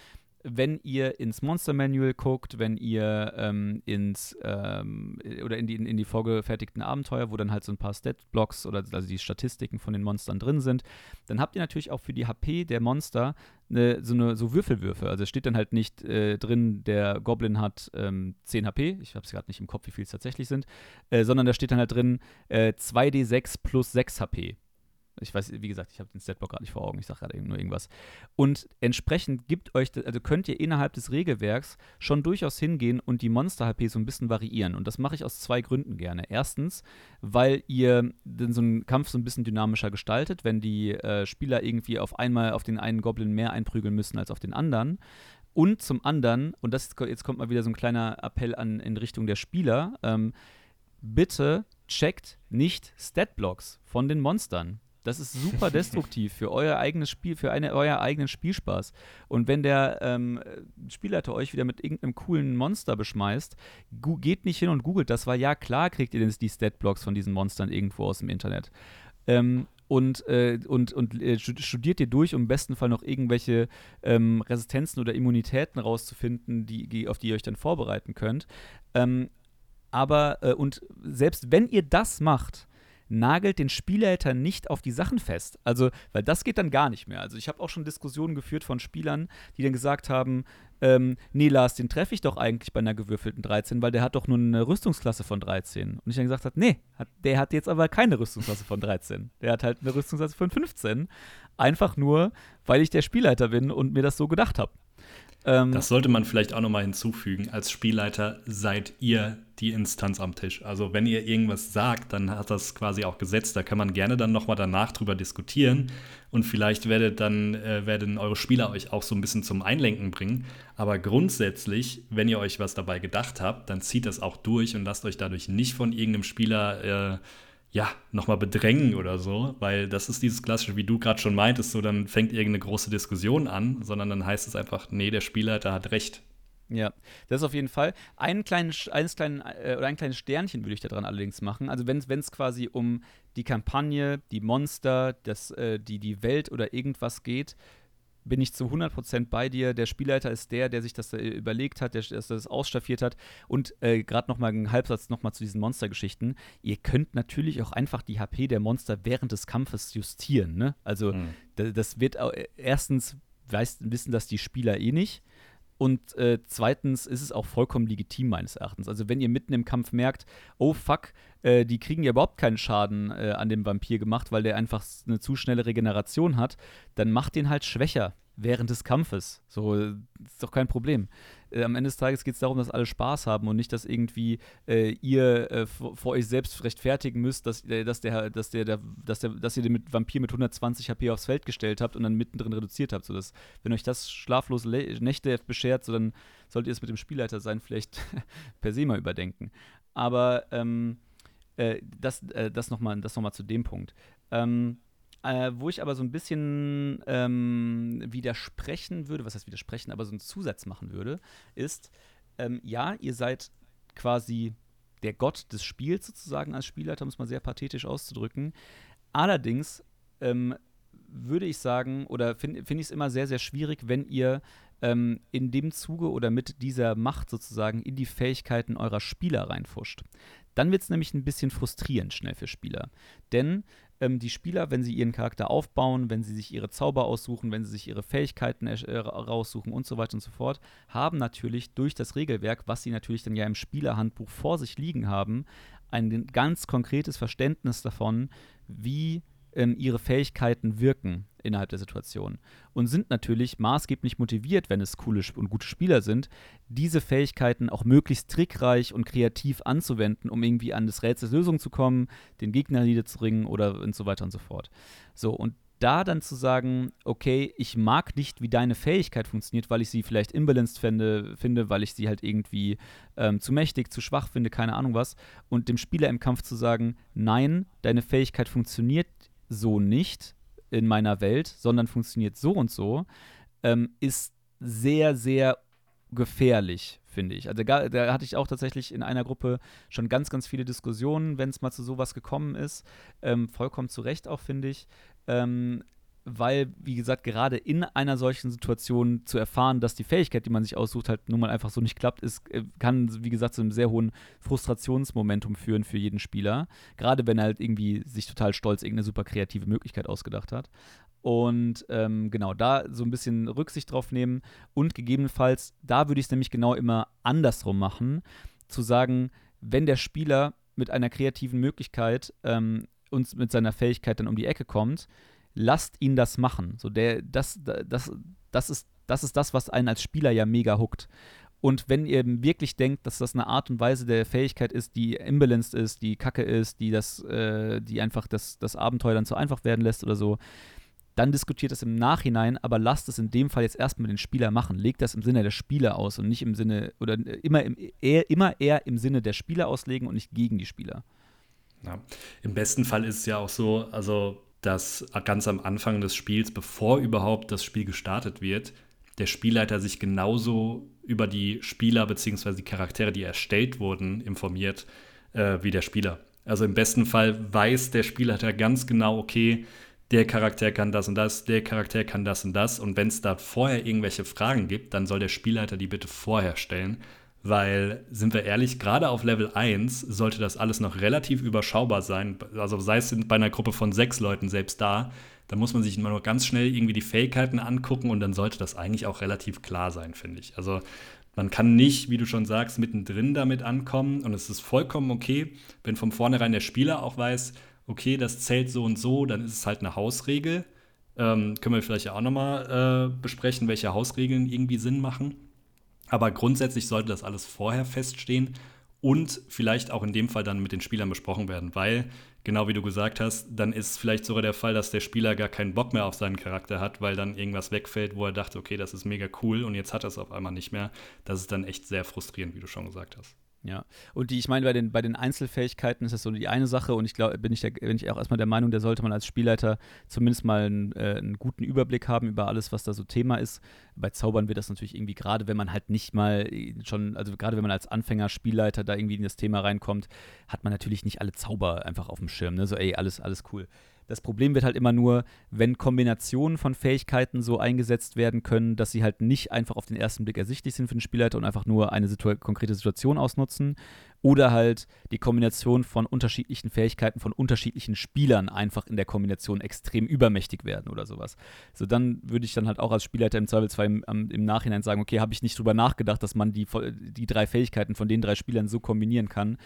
wenn ihr ins Monster Manual guckt, wenn ihr ähm, ins ähm, oder in die, in die vorgefertigten Abenteuer, wo dann halt so ein paar Stat-Blocks oder also die Statistiken von den Monstern drin sind, dann habt ihr natürlich auch für die HP der Monster eine, so, eine, so Würfelwürfe. Also es steht dann halt nicht äh, drin, der Goblin hat ähm, 10 HP, ich habe es gerade nicht im Kopf, wie viel es tatsächlich sind, äh, sondern da steht dann halt drin äh, 2d6 plus 6 HP. Ich weiß, wie gesagt, ich habe den Statblock gerade nicht vor Augen, ich sage gerade nur irgendwas. Und entsprechend gibt euch, also könnt ihr innerhalb des Regelwerks schon durchaus hingehen und die Monster-HP so ein bisschen variieren. Und das mache ich aus zwei Gründen gerne. Erstens, weil ihr dann so einen Kampf so ein bisschen dynamischer gestaltet, wenn die äh, Spieler irgendwie auf einmal auf den einen Goblin mehr einprügeln müssen als auf den anderen. Und zum anderen, und das jetzt kommt mal wieder so ein kleiner Appell an in Richtung der Spieler, ähm, bitte checkt nicht Statblocks von den Monstern. Das ist super destruktiv für euer eigenes Spiel, für eine, euer eigenen Spielspaß. Und wenn der ähm, Spielleiter euch wieder mit irgendeinem coolen Monster beschmeißt, geht nicht hin und googelt das, weil ja, klar kriegt ihr die Statblocks von diesen Monstern irgendwo aus dem Internet. Ähm, und, äh, und, und äh, studiert ihr durch, um im besten Fall noch irgendwelche ähm, Resistenzen oder Immunitäten rauszufinden, die, die, auf die ihr euch dann vorbereiten könnt. Ähm, aber, äh, und selbst wenn ihr das macht, nagelt den Spielleiter nicht auf die Sachen fest. Also, weil das geht dann gar nicht mehr. Also, ich habe auch schon Diskussionen geführt von Spielern, die dann gesagt haben, ähm, nee, Lars, den treffe ich doch eigentlich bei einer gewürfelten 13, weil der hat doch nur eine Rüstungsklasse von 13. Und ich dann gesagt habe, nee, hat, der hat jetzt aber keine Rüstungsklasse von 13. Der hat halt eine Rüstungsklasse von 15. Einfach nur, weil ich der Spielleiter bin und mir das so gedacht habe. Ähm, das sollte man vielleicht auch nochmal hinzufügen. Als Spielleiter seid ihr die Instanz am Tisch. Also wenn ihr irgendwas sagt, dann hat das quasi auch gesetzt. Da kann man gerne dann nochmal danach drüber diskutieren. Und vielleicht werdet dann, äh, werden eure Spieler euch auch so ein bisschen zum Einlenken bringen. Aber grundsätzlich, wenn ihr euch was dabei gedacht habt, dann zieht das auch durch und lasst euch dadurch nicht von irgendeinem Spieler äh, ja, nochmal bedrängen oder so, weil das ist dieses klassische, wie du gerade schon meintest, so dann fängt irgendeine große Diskussion an, sondern dann heißt es einfach, nee, der Spielleiter hat recht. Ja, das ist auf jeden Fall. Einen kleinen, eines kleinen, äh, oder ein kleines Sternchen würde ich daran allerdings machen. Also wenn es quasi um die Kampagne, die Monster, das, äh, die, die Welt oder irgendwas geht, bin ich zu 100% bei dir. Der Spielleiter ist der, der sich das überlegt hat, der, der das ausstaffiert hat. Und äh, gerade nochmal ein Halbsatz nochmal zu diesen Monstergeschichten. Ihr könnt natürlich auch einfach die HP der Monster während des Kampfes justieren. Ne? Also mhm. das wird auch, erstens weiß, wissen das die Spieler eh nicht. Und äh, zweitens ist es auch vollkommen legitim, meines Erachtens. Also, wenn ihr mitten im Kampf merkt, oh fuck, äh, die kriegen ja überhaupt keinen Schaden äh, an dem Vampir gemacht, weil der einfach eine zu schnelle Regeneration hat, dann macht den halt schwächer während des Kampfes. So, ist doch kein Problem. Äh, am Ende des Tages geht es darum, dass alle Spaß haben und nicht, dass irgendwie äh, ihr äh, vor, euch selbst rechtfertigen müsst, dass, äh, dass, der, dass, der, der, dass, der, dass ihr den mit Vampir mit 120 HP aufs Feld gestellt habt und dann mittendrin reduziert habt. So dass, wenn euch das schlaflose Le Nächte beschert, so dann solltet ihr es mit dem Spielleiter sein, vielleicht (laughs) per se mal überdenken. Aber ähm, äh, das, äh, das nochmal noch zu dem Punkt. Ähm, äh, wo ich aber so ein bisschen ähm, widersprechen würde, was heißt widersprechen, aber so einen Zusatz machen würde, ist, ähm, ja, ihr seid quasi der Gott des Spiels sozusagen als Spielleiter, um es mal sehr pathetisch auszudrücken. Allerdings ähm, würde ich sagen, oder finde find ich es immer sehr, sehr schwierig, wenn ihr ähm, in dem Zuge oder mit dieser Macht sozusagen in die Fähigkeiten eurer Spieler reinfuscht. Dann wird es nämlich ein bisschen frustrierend schnell für Spieler. Denn ähm, die Spieler, wenn sie ihren Charakter aufbauen, wenn sie sich ihre Zauber aussuchen, wenn sie sich ihre Fähigkeiten äh, raussuchen und so weiter und so fort, haben natürlich durch das Regelwerk, was sie natürlich dann ja im Spielerhandbuch vor sich liegen haben, ein ganz konkretes Verständnis davon, wie ähm, ihre Fähigkeiten wirken innerhalb der Situation und sind natürlich maßgeblich motiviert, wenn es coole und gute Spieler sind, diese Fähigkeiten auch möglichst trickreich und kreativ anzuwenden, um irgendwie an das Rätsel Lösung zu kommen, den Gegner niederzuringen oder und so weiter und so fort. So, und da dann zu sagen, okay, ich mag nicht, wie deine Fähigkeit funktioniert, weil ich sie vielleicht imbalanced finde, finde weil ich sie halt irgendwie ähm, zu mächtig, zu schwach finde, keine Ahnung was, und dem Spieler im Kampf zu sagen, nein, deine Fähigkeit funktioniert so nicht in meiner Welt, sondern funktioniert so und so, ähm, ist sehr, sehr gefährlich, finde ich. Also da, da, hatte ich auch tatsächlich in einer Gruppe schon ganz, ganz viele Diskussionen, wenn es mal zu sowas gekommen ist. Ähm, vollkommen zu Recht auch, finde ich. Ähm, weil, wie gesagt, gerade in einer solchen Situation zu erfahren, dass die Fähigkeit, die man sich aussucht, halt nun mal einfach so nicht klappt, ist, äh, kann, wie gesagt, zu einem sehr hohen Frustrationsmomentum führen für jeden Spieler. Gerade wenn er halt irgendwie sich total stolz irgendeine super kreative Möglichkeit ausgedacht hat. Und ähm, genau, da so ein bisschen Rücksicht drauf nehmen und gegebenenfalls, da würde ich es nämlich genau immer andersrum machen, zu sagen, wenn der Spieler mit einer kreativen Möglichkeit ähm, uns mit seiner Fähigkeit dann um die Ecke kommt, lasst ihn das machen. So der, das, das, das, ist, das ist das, was einen als Spieler ja mega huckt. Und wenn ihr wirklich denkt, dass das eine Art und Weise der Fähigkeit ist, die imbalanced ist, die kacke ist, die das, äh, die einfach das, das Abenteuer dann zu einfach werden lässt oder so, dann diskutiert das im Nachhinein, aber lasst es in dem Fall jetzt erstmal den Spieler machen. Legt das im Sinne der Spieler aus und nicht im Sinne, oder immer, im, eher, immer eher im Sinne der Spieler auslegen und nicht gegen die Spieler. Ja. Im besten Fall ist es ja auch so, also dass ganz am Anfang des Spiels, bevor überhaupt das Spiel gestartet wird, der Spielleiter sich genauso über die Spieler bzw. die Charaktere, die erstellt wurden, informiert, äh, wie der Spieler. Also im besten Fall weiß der Spielleiter ganz genau, okay, der Charakter kann das und das, der Charakter kann das und das. Und wenn es da vorher irgendwelche Fragen gibt, dann soll der Spielleiter die bitte vorher stellen, weil, sind wir ehrlich, gerade auf Level 1 sollte das alles noch relativ überschaubar sein. Also sei es bei einer Gruppe von sechs Leuten selbst da, da muss man sich immer nur ganz schnell irgendwie die Fähigkeiten angucken und dann sollte das eigentlich auch relativ klar sein, finde ich. Also man kann nicht, wie du schon sagst, mittendrin damit ankommen und es ist vollkommen okay, wenn von vornherein der Spieler auch weiß, okay, das zählt so und so, dann ist es halt eine Hausregel. Ähm, können wir vielleicht auch nochmal äh, besprechen, welche Hausregeln irgendwie Sinn machen. Aber grundsätzlich sollte das alles vorher feststehen und vielleicht auch in dem Fall dann mit den Spielern besprochen werden, weil, genau wie du gesagt hast, dann ist vielleicht sogar der Fall, dass der Spieler gar keinen Bock mehr auf seinen Charakter hat, weil dann irgendwas wegfällt, wo er dachte, okay, das ist mega cool und jetzt hat er es auf einmal nicht mehr. Das ist dann echt sehr frustrierend, wie du schon gesagt hast. Ja, und die, ich meine, bei den, bei den Einzelfähigkeiten ist das so die eine Sache und ich glaube, bin bin ich auch erstmal der Meinung, da sollte man als Spielleiter zumindest mal einen, äh, einen, guten Überblick haben über alles, was da so Thema ist. Bei Zaubern wird das natürlich irgendwie, gerade wenn man halt nicht mal schon, also gerade wenn man als Anfänger Spielleiter da irgendwie in das Thema reinkommt, hat man natürlich nicht alle Zauber einfach auf dem Schirm, ne? So, ey, alles, alles cool. Das Problem wird halt immer nur, wenn Kombinationen von Fähigkeiten so eingesetzt werden können, dass sie halt nicht einfach auf den ersten Blick ersichtlich sind für den Spielleiter und einfach nur eine situa konkrete Situation ausnutzen. Oder halt die Kombination von unterschiedlichen Fähigkeiten von unterschiedlichen Spielern einfach in der Kombination extrem übermächtig werden oder sowas. So, dann würde ich dann halt auch als Spielleiter im Zweifelsfall im, im Nachhinein sagen, okay, habe ich nicht drüber nachgedacht, dass man die, die drei Fähigkeiten von den drei Spielern so kombinieren kann.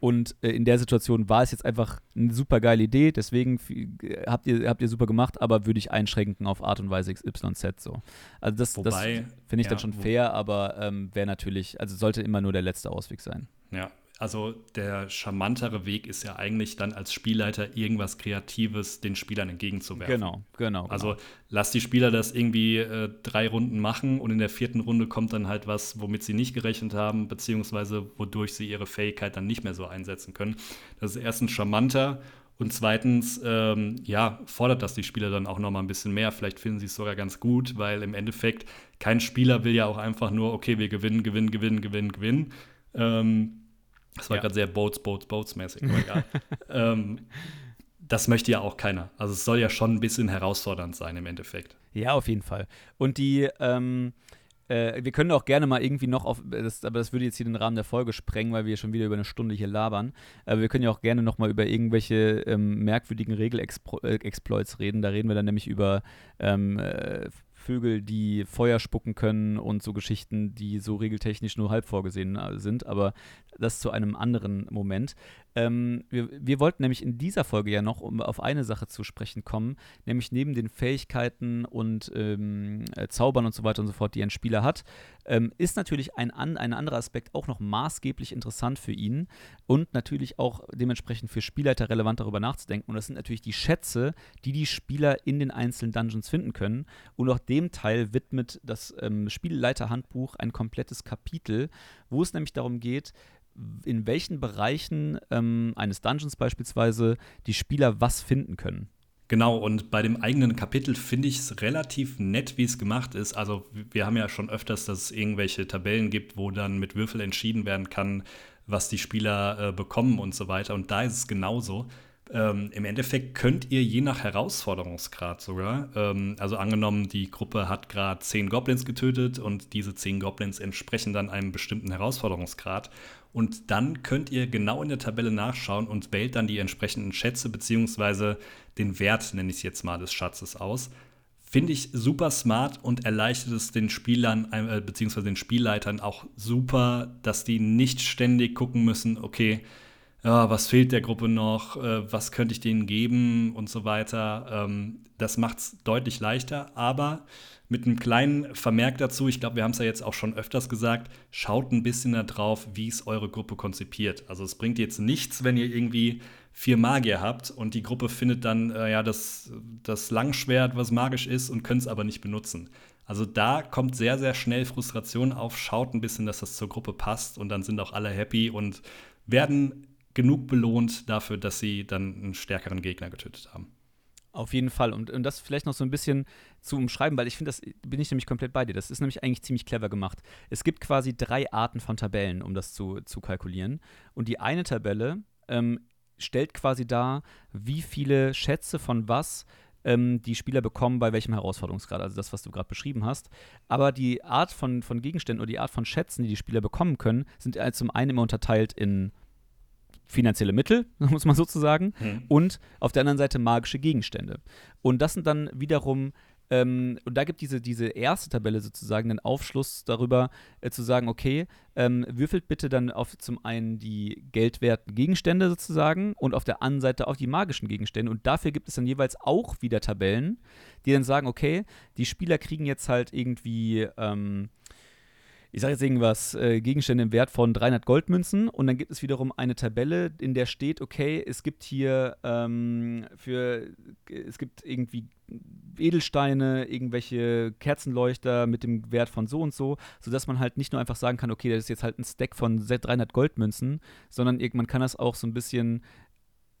Und äh, in der Situation war es jetzt einfach eine super geile Idee, deswegen äh, habt ihr, habt ihr super gemacht, aber würde ich einschränken auf Art und Weise XYZ so. Also das, das finde ich ja, dann schon fair, aber ähm, wäre natürlich, also sollte immer nur der letzte Ausweg sein. Ja, also der charmantere Weg ist ja eigentlich dann als Spielleiter irgendwas Kreatives den Spielern entgegenzuwerfen. Genau, genau. genau. Also lass die Spieler das irgendwie äh, drei Runden machen und in der vierten Runde kommt dann halt was, womit sie nicht gerechnet haben, beziehungsweise wodurch sie ihre Fähigkeit dann nicht mehr so einsetzen können. Das ist erstens charmanter Und zweitens, ähm, ja, fordert das die Spieler dann auch noch mal ein bisschen mehr. Vielleicht finden sie es sogar ganz gut, weil im Endeffekt kein Spieler will ja auch einfach nur, okay, wir gewinnen, gewinnen, gewinnen, gewinnen, gewinnen. Ähm, das war ja. gerade sehr Boats, Boats, Boats mäßig, aber egal. (laughs) ähm, das möchte ja auch keiner. Also es soll ja schon ein bisschen herausfordernd sein im Endeffekt. Ja, auf jeden Fall. Und die, ähm, äh, wir können auch gerne mal irgendwie noch auf, das, aber das würde jetzt hier den Rahmen der Folge sprengen, weil wir schon wieder über eine Stunde hier labern. Aber wir können ja auch gerne noch mal über irgendwelche ähm, merkwürdigen Regelexploits reden. Da reden wir dann nämlich über ähm, äh, Vögel, die Feuer spucken können und so Geschichten, die so regeltechnisch nur halb vorgesehen äh, sind, aber das zu einem anderen Moment. Ähm, wir, wir, wollten nämlich in dieser Folge ja noch um auf eine Sache zu sprechen kommen, nämlich neben den Fähigkeiten und ähm, äh, Zaubern und so weiter und so fort, die ein Spieler hat, ähm, ist natürlich ein, an, ein anderer Aspekt auch noch maßgeblich interessant für ihn und natürlich auch dementsprechend für Spielleiter relevant darüber nachzudenken. Und das sind natürlich die Schätze, die die Spieler in den einzelnen Dungeons finden können. Und auch dem Teil widmet das ähm, Spielleiterhandbuch ein komplettes Kapitel, wo es nämlich darum geht, in welchen Bereichen ähm, eines Dungeons beispielsweise die Spieler was finden können. Genau, und bei dem eigenen Kapitel finde ich es relativ nett, wie es gemacht ist. Also wir haben ja schon öfters, dass es irgendwelche Tabellen gibt, wo dann mit Würfel entschieden werden kann, was die Spieler äh, bekommen und so weiter. Und da ist es genauso. Ähm, Im Endeffekt könnt ihr je nach Herausforderungsgrad sogar, ähm, also angenommen, die Gruppe hat gerade zehn Goblins getötet und diese zehn Goblins entsprechen dann einem bestimmten Herausforderungsgrad. Und dann könnt ihr genau in der Tabelle nachschauen und wählt dann die entsprechenden Schätze beziehungsweise den Wert, nenne ich es jetzt mal, des Schatzes aus. Finde ich super smart und erleichtert es den Spielern äh, beziehungsweise den Spielleitern auch super, dass die nicht ständig gucken müssen, okay, ja, was fehlt der Gruppe noch, äh, was könnte ich denen geben und so weiter. Ähm, das macht es deutlich leichter, aber mit einem kleinen Vermerk dazu, ich glaube, wir haben es ja jetzt auch schon öfters gesagt, schaut ein bisschen darauf, wie es eure Gruppe konzipiert. Also es bringt jetzt nichts, wenn ihr irgendwie vier Magier habt und die Gruppe findet dann äh, ja das, das Langschwert, was magisch ist und könnt es aber nicht benutzen. Also da kommt sehr, sehr schnell Frustration auf. Schaut ein bisschen, dass das zur Gruppe passt und dann sind auch alle happy und werden genug belohnt dafür, dass sie dann einen stärkeren Gegner getötet haben. Auf jeden Fall. Und, und das vielleicht noch so ein bisschen zu umschreiben, weil ich finde, das bin ich nämlich komplett bei dir. Das ist nämlich eigentlich ziemlich clever gemacht. Es gibt quasi drei Arten von Tabellen, um das zu, zu kalkulieren. Und die eine Tabelle ähm, stellt quasi dar, wie viele Schätze von was ähm, die Spieler bekommen bei welchem Herausforderungsgrad, also das, was du gerade beschrieben hast. Aber die Art von, von Gegenständen oder die Art von Schätzen, die die Spieler bekommen können, sind zum einen immer unterteilt in finanzielle Mittel, (laughs) muss man sozusagen, mhm. und auf der anderen Seite magische Gegenstände. Und das sind dann wiederum ähm, und da gibt diese, diese erste Tabelle sozusagen einen Aufschluss darüber, äh, zu sagen, okay, ähm, würfelt bitte dann auf zum einen die geldwerten Gegenstände sozusagen und auf der anderen Seite auch die magischen Gegenstände. Und dafür gibt es dann jeweils auch wieder Tabellen, die dann sagen, okay, die Spieler kriegen jetzt halt irgendwie. Ähm, ich sage jetzt irgendwas, äh, Gegenstände im Wert von 300 Goldmünzen und dann gibt es wiederum eine Tabelle, in der steht, okay, es gibt hier ähm, für, es gibt irgendwie Edelsteine, irgendwelche Kerzenleuchter mit dem Wert von so und so, sodass man halt nicht nur einfach sagen kann, okay, das ist jetzt halt ein Stack von 300 Goldmünzen, sondern man kann das auch so ein bisschen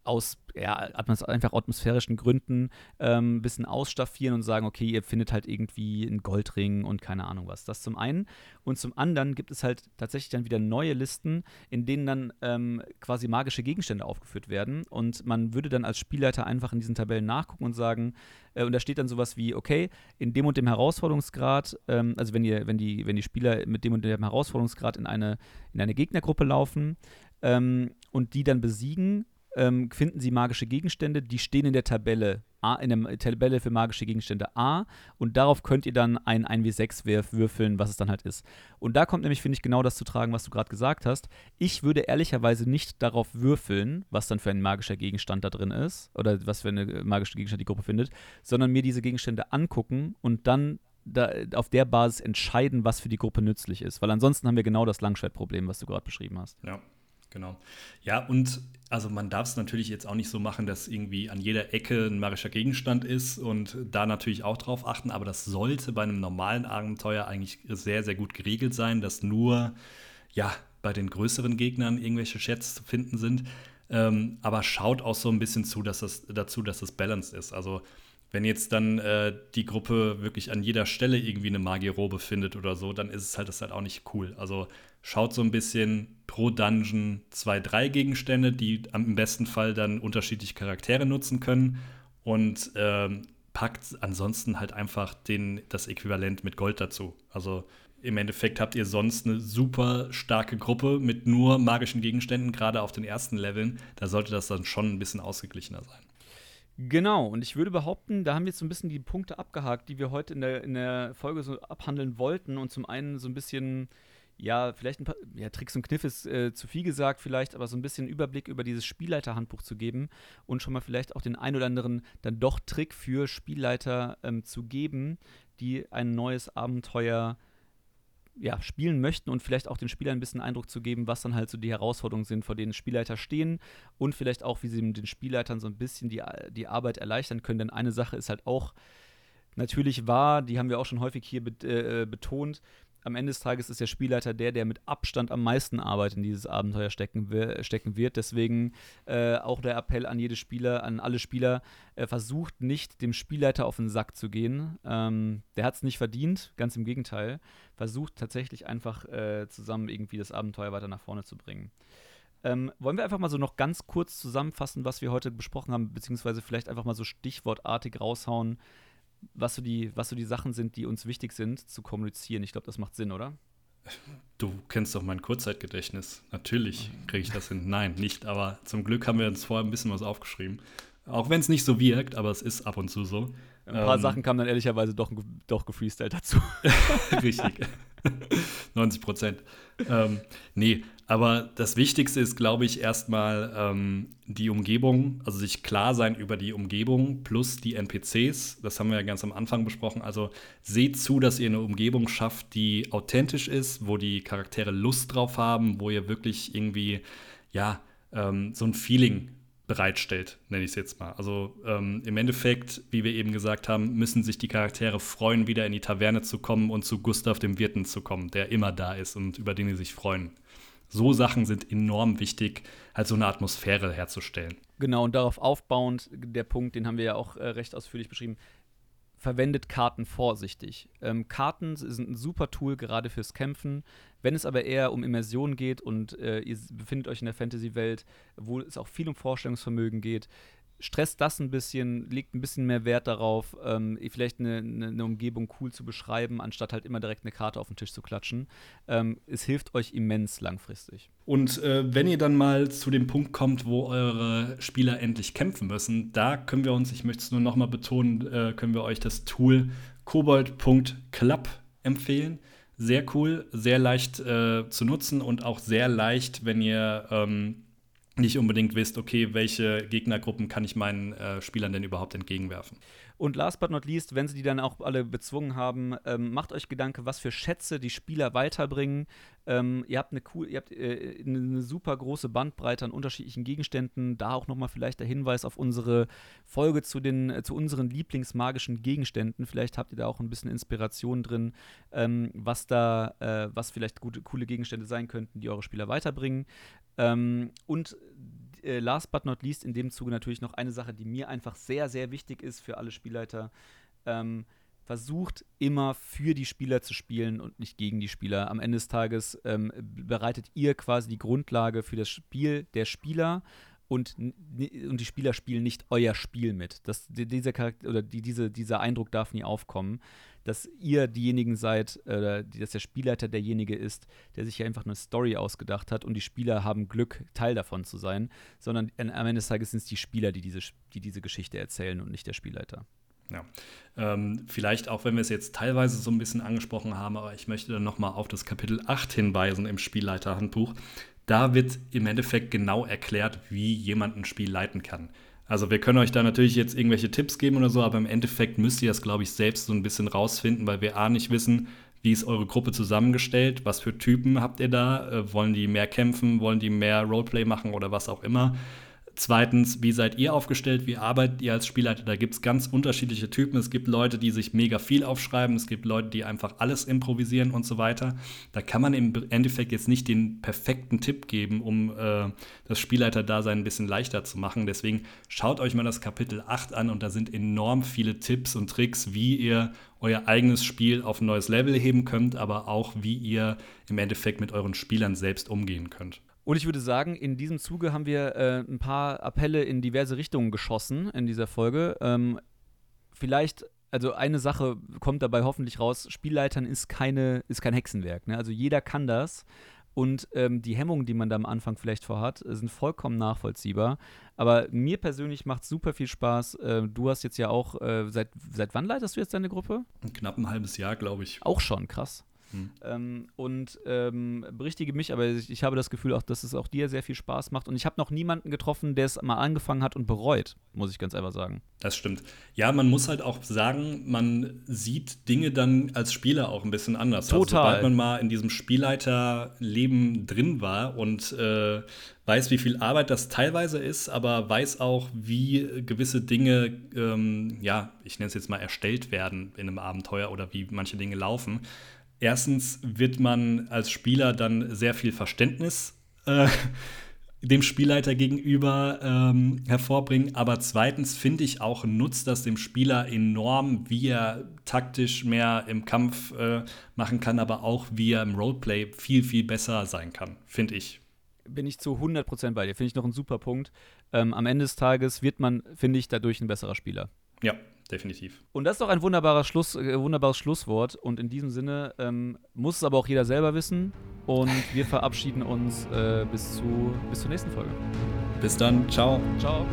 aus ja, einfach atmosphärischen Gründen ähm, ein bisschen ausstaffieren und sagen, okay, ihr findet halt irgendwie einen Goldring und keine Ahnung was. Das zum einen. Und zum anderen gibt es halt tatsächlich dann wieder neue Listen, in denen dann ähm, quasi magische Gegenstände aufgeführt werden. Und man würde dann als Spielleiter einfach in diesen Tabellen nachgucken und sagen, äh, und da steht dann sowas wie, okay, in dem und dem Herausforderungsgrad, ähm, also wenn ihr, wenn die, wenn die Spieler mit dem und dem Herausforderungsgrad in eine, in eine Gegnergruppe laufen, ähm, und die dann besiegen, ähm, finden Sie magische Gegenstände, die stehen in der Tabelle A, in der Tabelle für magische Gegenstände A und darauf könnt ihr dann ein 1W6 wirf, würfeln, was es dann halt ist. Und da kommt nämlich, finde ich, genau das zu tragen, was du gerade gesagt hast. Ich würde ehrlicherweise nicht darauf würfeln, was dann für ein magischer Gegenstand da drin ist oder was für eine magische Gegenstand die Gruppe findet, sondern mir diese Gegenstände angucken und dann da, auf der Basis entscheiden, was für die Gruppe nützlich ist. Weil ansonsten haben wir genau das Langschwertproblem, was du gerade beschrieben hast. Ja. Genau. Ja, und also man darf es natürlich jetzt auch nicht so machen, dass irgendwie an jeder Ecke ein magischer Gegenstand ist und da natürlich auch drauf achten, aber das sollte bei einem normalen Abenteuer eigentlich sehr, sehr gut geregelt sein, dass nur ja bei den größeren Gegnern irgendwelche Chats zu finden sind. Ähm, aber schaut auch so ein bisschen zu, dass das, dazu, dass es balanced ist. Also wenn jetzt dann äh, die Gruppe wirklich an jeder Stelle irgendwie eine Magierobe findet oder so, dann ist es halt das halt auch nicht cool. Also schaut so ein bisschen pro Dungeon zwei, drei Gegenstände, die im besten Fall dann unterschiedliche Charaktere nutzen können und ähm, packt ansonsten halt einfach den, das Äquivalent mit Gold dazu. Also im Endeffekt habt ihr sonst eine super starke Gruppe mit nur magischen Gegenständen, gerade auf den ersten Leveln. Da sollte das dann schon ein bisschen ausgeglichener sein. Genau, und ich würde behaupten, da haben wir jetzt so ein bisschen die Punkte abgehakt, die wir heute in der, in der Folge so abhandeln wollten und zum einen so ein bisschen, ja, vielleicht ein paar, ja, Tricks und Kniff ist äh, zu viel gesagt vielleicht, aber so ein bisschen Überblick über dieses Spielleiterhandbuch zu geben und schon mal vielleicht auch den ein oder anderen dann doch Trick für Spielleiter ähm, zu geben, die ein neues Abenteuer äh, ja, spielen möchten und vielleicht auch den Spielern ein bisschen Eindruck zu geben, was dann halt so die Herausforderungen sind, vor denen Spielleiter stehen und vielleicht auch, wie sie den Spielleitern so ein bisschen die, die Arbeit erleichtern können. Denn eine Sache ist halt auch natürlich wahr, die haben wir auch schon häufig hier äh, betont, am Ende des Tages ist der Spielleiter der, der mit Abstand am meisten Arbeit in dieses Abenteuer stecken, wird. Deswegen äh, auch der Appell an jede Spieler, an alle Spieler, äh, versucht nicht dem Spielleiter auf den Sack zu gehen. Ähm, der hat es nicht verdient, ganz im Gegenteil. Versucht tatsächlich einfach äh, zusammen irgendwie das Abenteuer weiter nach vorne zu bringen. Ähm, wollen wir einfach mal so noch ganz kurz zusammenfassen, was wir heute besprochen haben, beziehungsweise vielleicht einfach mal so stichwortartig raushauen, was so, die, was so die Sachen sind, die uns wichtig sind, zu kommunizieren. Ich glaube, das macht Sinn, oder? Du kennst doch mein Kurzzeitgedächtnis. Natürlich kriege ich das hin. Nein, nicht, aber zum Glück haben wir uns vorher ein bisschen was aufgeschrieben. Auch wenn es nicht so wirkt, aber es ist ab und zu so. Ein paar ähm, Sachen kamen dann ehrlicherweise doch, doch gefreestylt dazu. (laughs) Richtig. (laughs) (laughs) 90 Prozent. ähm, nee, aber das Wichtigste ist, glaube ich, erstmal ähm, die Umgebung, also sich klar sein über die Umgebung plus die NPCs. Das haben wir ja ganz am Anfang besprochen. Also seht zu, dass ihr eine Umgebung schafft, die authentisch ist, wo die Charaktere Lust drauf haben, wo ihr wirklich irgendwie, ja, ähm, so ein Feeling bereitstellt, nenne ich es jetzt mal. Also ähm, im Endeffekt, wie wir eben gesagt haben, müssen sich die Charaktere freuen, wieder in die Taverne zu kommen und zu Gustav dem Wirten zu kommen, der immer da ist und über den sie sich freuen. So Sachen sind enorm wichtig, halt so eine Atmosphäre herzustellen. Genau, und darauf aufbauend, der Punkt, den haben wir ja auch äh, recht ausführlich beschrieben, verwendet Karten vorsichtig. Ähm, Karten sind ein super Tool gerade fürs Kämpfen. Wenn es aber eher um Immersion geht und äh, ihr befindet euch in der Fantasy-Welt, wo es auch viel um Vorstellungsvermögen geht, stresst das ein bisschen, legt ein bisschen mehr Wert darauf, ähm, vielleicht eine, eine, Umgebung cool zu beschreiben, anstatt halt immer direkt eine Karte auf den Tisch zu klatschen. Ähm, es hilft euch immens langfristig. Und äh, wenn ihr dann mal zu dem Punkt kommt, wo eure Spieler endlich kämpfen müssen, da können wir uns, ich möchte es nur noch mal betonen, äh, können wir euch das Tool kobold.club empfehlen. Sehr cool, sehr leicht äh, zu nutzen und auch sehr leicht, wenn ihr ähm, nicht unbedingt wisst, okay, welche Gegnergruppen kann ich meinen äh, Spielern denn überhaupt entgegenwerfen. Und last but not least, wenn sie die dann auch alle bezwungen haben, ähm, macht euch Gedanke, was für Schätze die Spieler weiterbringen. Ähm, ihr habt, eine, cool, ihr habt äh, eine super große Bandbreite an unterschiedlichen Gegenständen. Da auch nochmal vielleicht der Hinweis auf unsere Folge zu, den, äh, zu unseren Lieblingsmagischen Gegenständen. Vielleicht habt ihr da auch ein bisschen Inspiration drin, ähm, was da, äh, was vielleicht gute, coole Gegenstände sein könnten, die eure Spieler weiterbringen. Ähm, und äh, last but not least in dem Zuge natürlich noch eine Sache, die mir einfach sehr, sehr wichtig ist für alle Spielleiter. Ähm, versucht immer für die Spieler zu spielen und nicht gegen die Spieler. Am Ende des Tages ähm, bereitet ihr quasi die Grundlage für das Spiel der Spieler und, und die Spieler spielen nicht euer Spiel mit. Das, dieser Charakter oder die, diese, dieser Eindruck darf nie aufkommen dass ihr diejenigen seid, äh, dass der Spielleiter derjenige ist, der sich ja einfach eine Story ausgedacht hat und die Spieler haben Glück, Teil davon zu sein, sondern am Ende des Tages sind es die Spieler, die diese, die diese Geschichte erzählen und nicht der Spielleiter. Ja, ähm, vielleicht auch, wenn wir es jetzt teilweise so ein bisschen angesprochen haben, aber ich möchte dann nochmal auf das Kapitel 8 hinweisen im Spielleiterhandbuch. Da wird im Endeffekt genau erklärt, wie jemand ein Spiel leiten kann. Also wir können euch da natürlich jetzt irgendwelche Tipps geben oder so, aber im Endeffekt müsst ihr das, glaube ich, selbst so ein bisschen rausfinden, weil wir A nicht wissen, wie ist eure Gruppe zusammengestellt, was für Typen habt ihr da, äh, wollen die mehr kämpfen, wollen die mehr Roleplay machen oder was auch immer. Zweitens, wie seid ihr aufgestellt? Wie arbeitet ihr als Spielleiter? Da gibt es ganz unterschiedliche Typen. Es gibt Leute, die sich mega viel aufschreiben. Es gibt Leute, die einfach alles improvisieren und so weiter. Da kann man im Endeffekt jetzt nicht den perfekten Tipp geben, um äh, das Spielleiter-Dasein ein bisschen leichter zu machen. Deswegen schaut euch mal das Kapitel 8 an und da sind enorm viele Tipps und Tricks, wie ihr euer eigenes Spiel auf ein neues Level heben könnt, aber auch wie ihr im Endeffekt mit euren Spielern selbst umgehen könnt. Und ich würde sagen, in diesem Zuge haben wir äh, ein paar Appelle in diverse Richtungen geschossen in dieser Folge. Ähm, vielleicht, also eine Sache kommt dabei hoffentlich raus: Spielleitern ist, keine, ist kein Hexenwerk. Ne? Also jeder kann das. Und ähm, die Hemmungen, die man da am Anfang vielleicht vorhat, sind vollkommen nachvollziehbar. Aber mir persönlich macht es super viel Spaß. Äh, du hast jetzt ja auch, äh, seit, seit wann leitest du jetzt deine Gruppe? Knapp ein halbes Jahr, glaube ich. Auch schon, krass. Hm. Ähm, und ähm, berichtige mich, aber ich, ich, habe das Gefühl auch, dass es auch dir sehr viel Spaß macht. Und ich habe noch niemanden getroffen, der es mal angefangen hat und bereut, muss ich ganz einfach sagen. Das stimmt. Ja, man muss halt auch sagen, man sieht Dinge dann als Spieler auch ein bisschen anders. Also, Total. Also, sobald man mal in diesem Spielleiterleben drin war und äh, weiß, wie viel Arbeit das teilweise ist, aber weiß auch, wie gewisse Dinge, ähm, ja, ich nenne es jetzt mal erstellt werden in einem Abenteuer oder wie manche Dinge laufen erstens wird man als Spieler dann sehr viel Verständnis äh, dem Spielleiter gegenüber ähm, hervorbringen. Aber zweitens finde ich auch, nutzt das dem Spieler enorm, wie er taktisch mehr im Kampf äh, machen kann, aber auch wie er im Roleplay viel, viel besser sein kann, finde ich. Bin ich zu 100% bei dir. Finde ich noch ein super Punkt. Ähm, am Ende des Tages wird man, finde ich, dadurch ein besserer Spieler. Ja, definitiv. Und das ist doch ein wunderbarer Schluss, äh, wunderbares Schlusswort. Und in diesem Sinne ähm, muss es aber auch jeder selber wissen. Und wir verabschieden uns äh, bis, zu, bis zur nächsten Folge. Bis dann. Ciao. Ciao.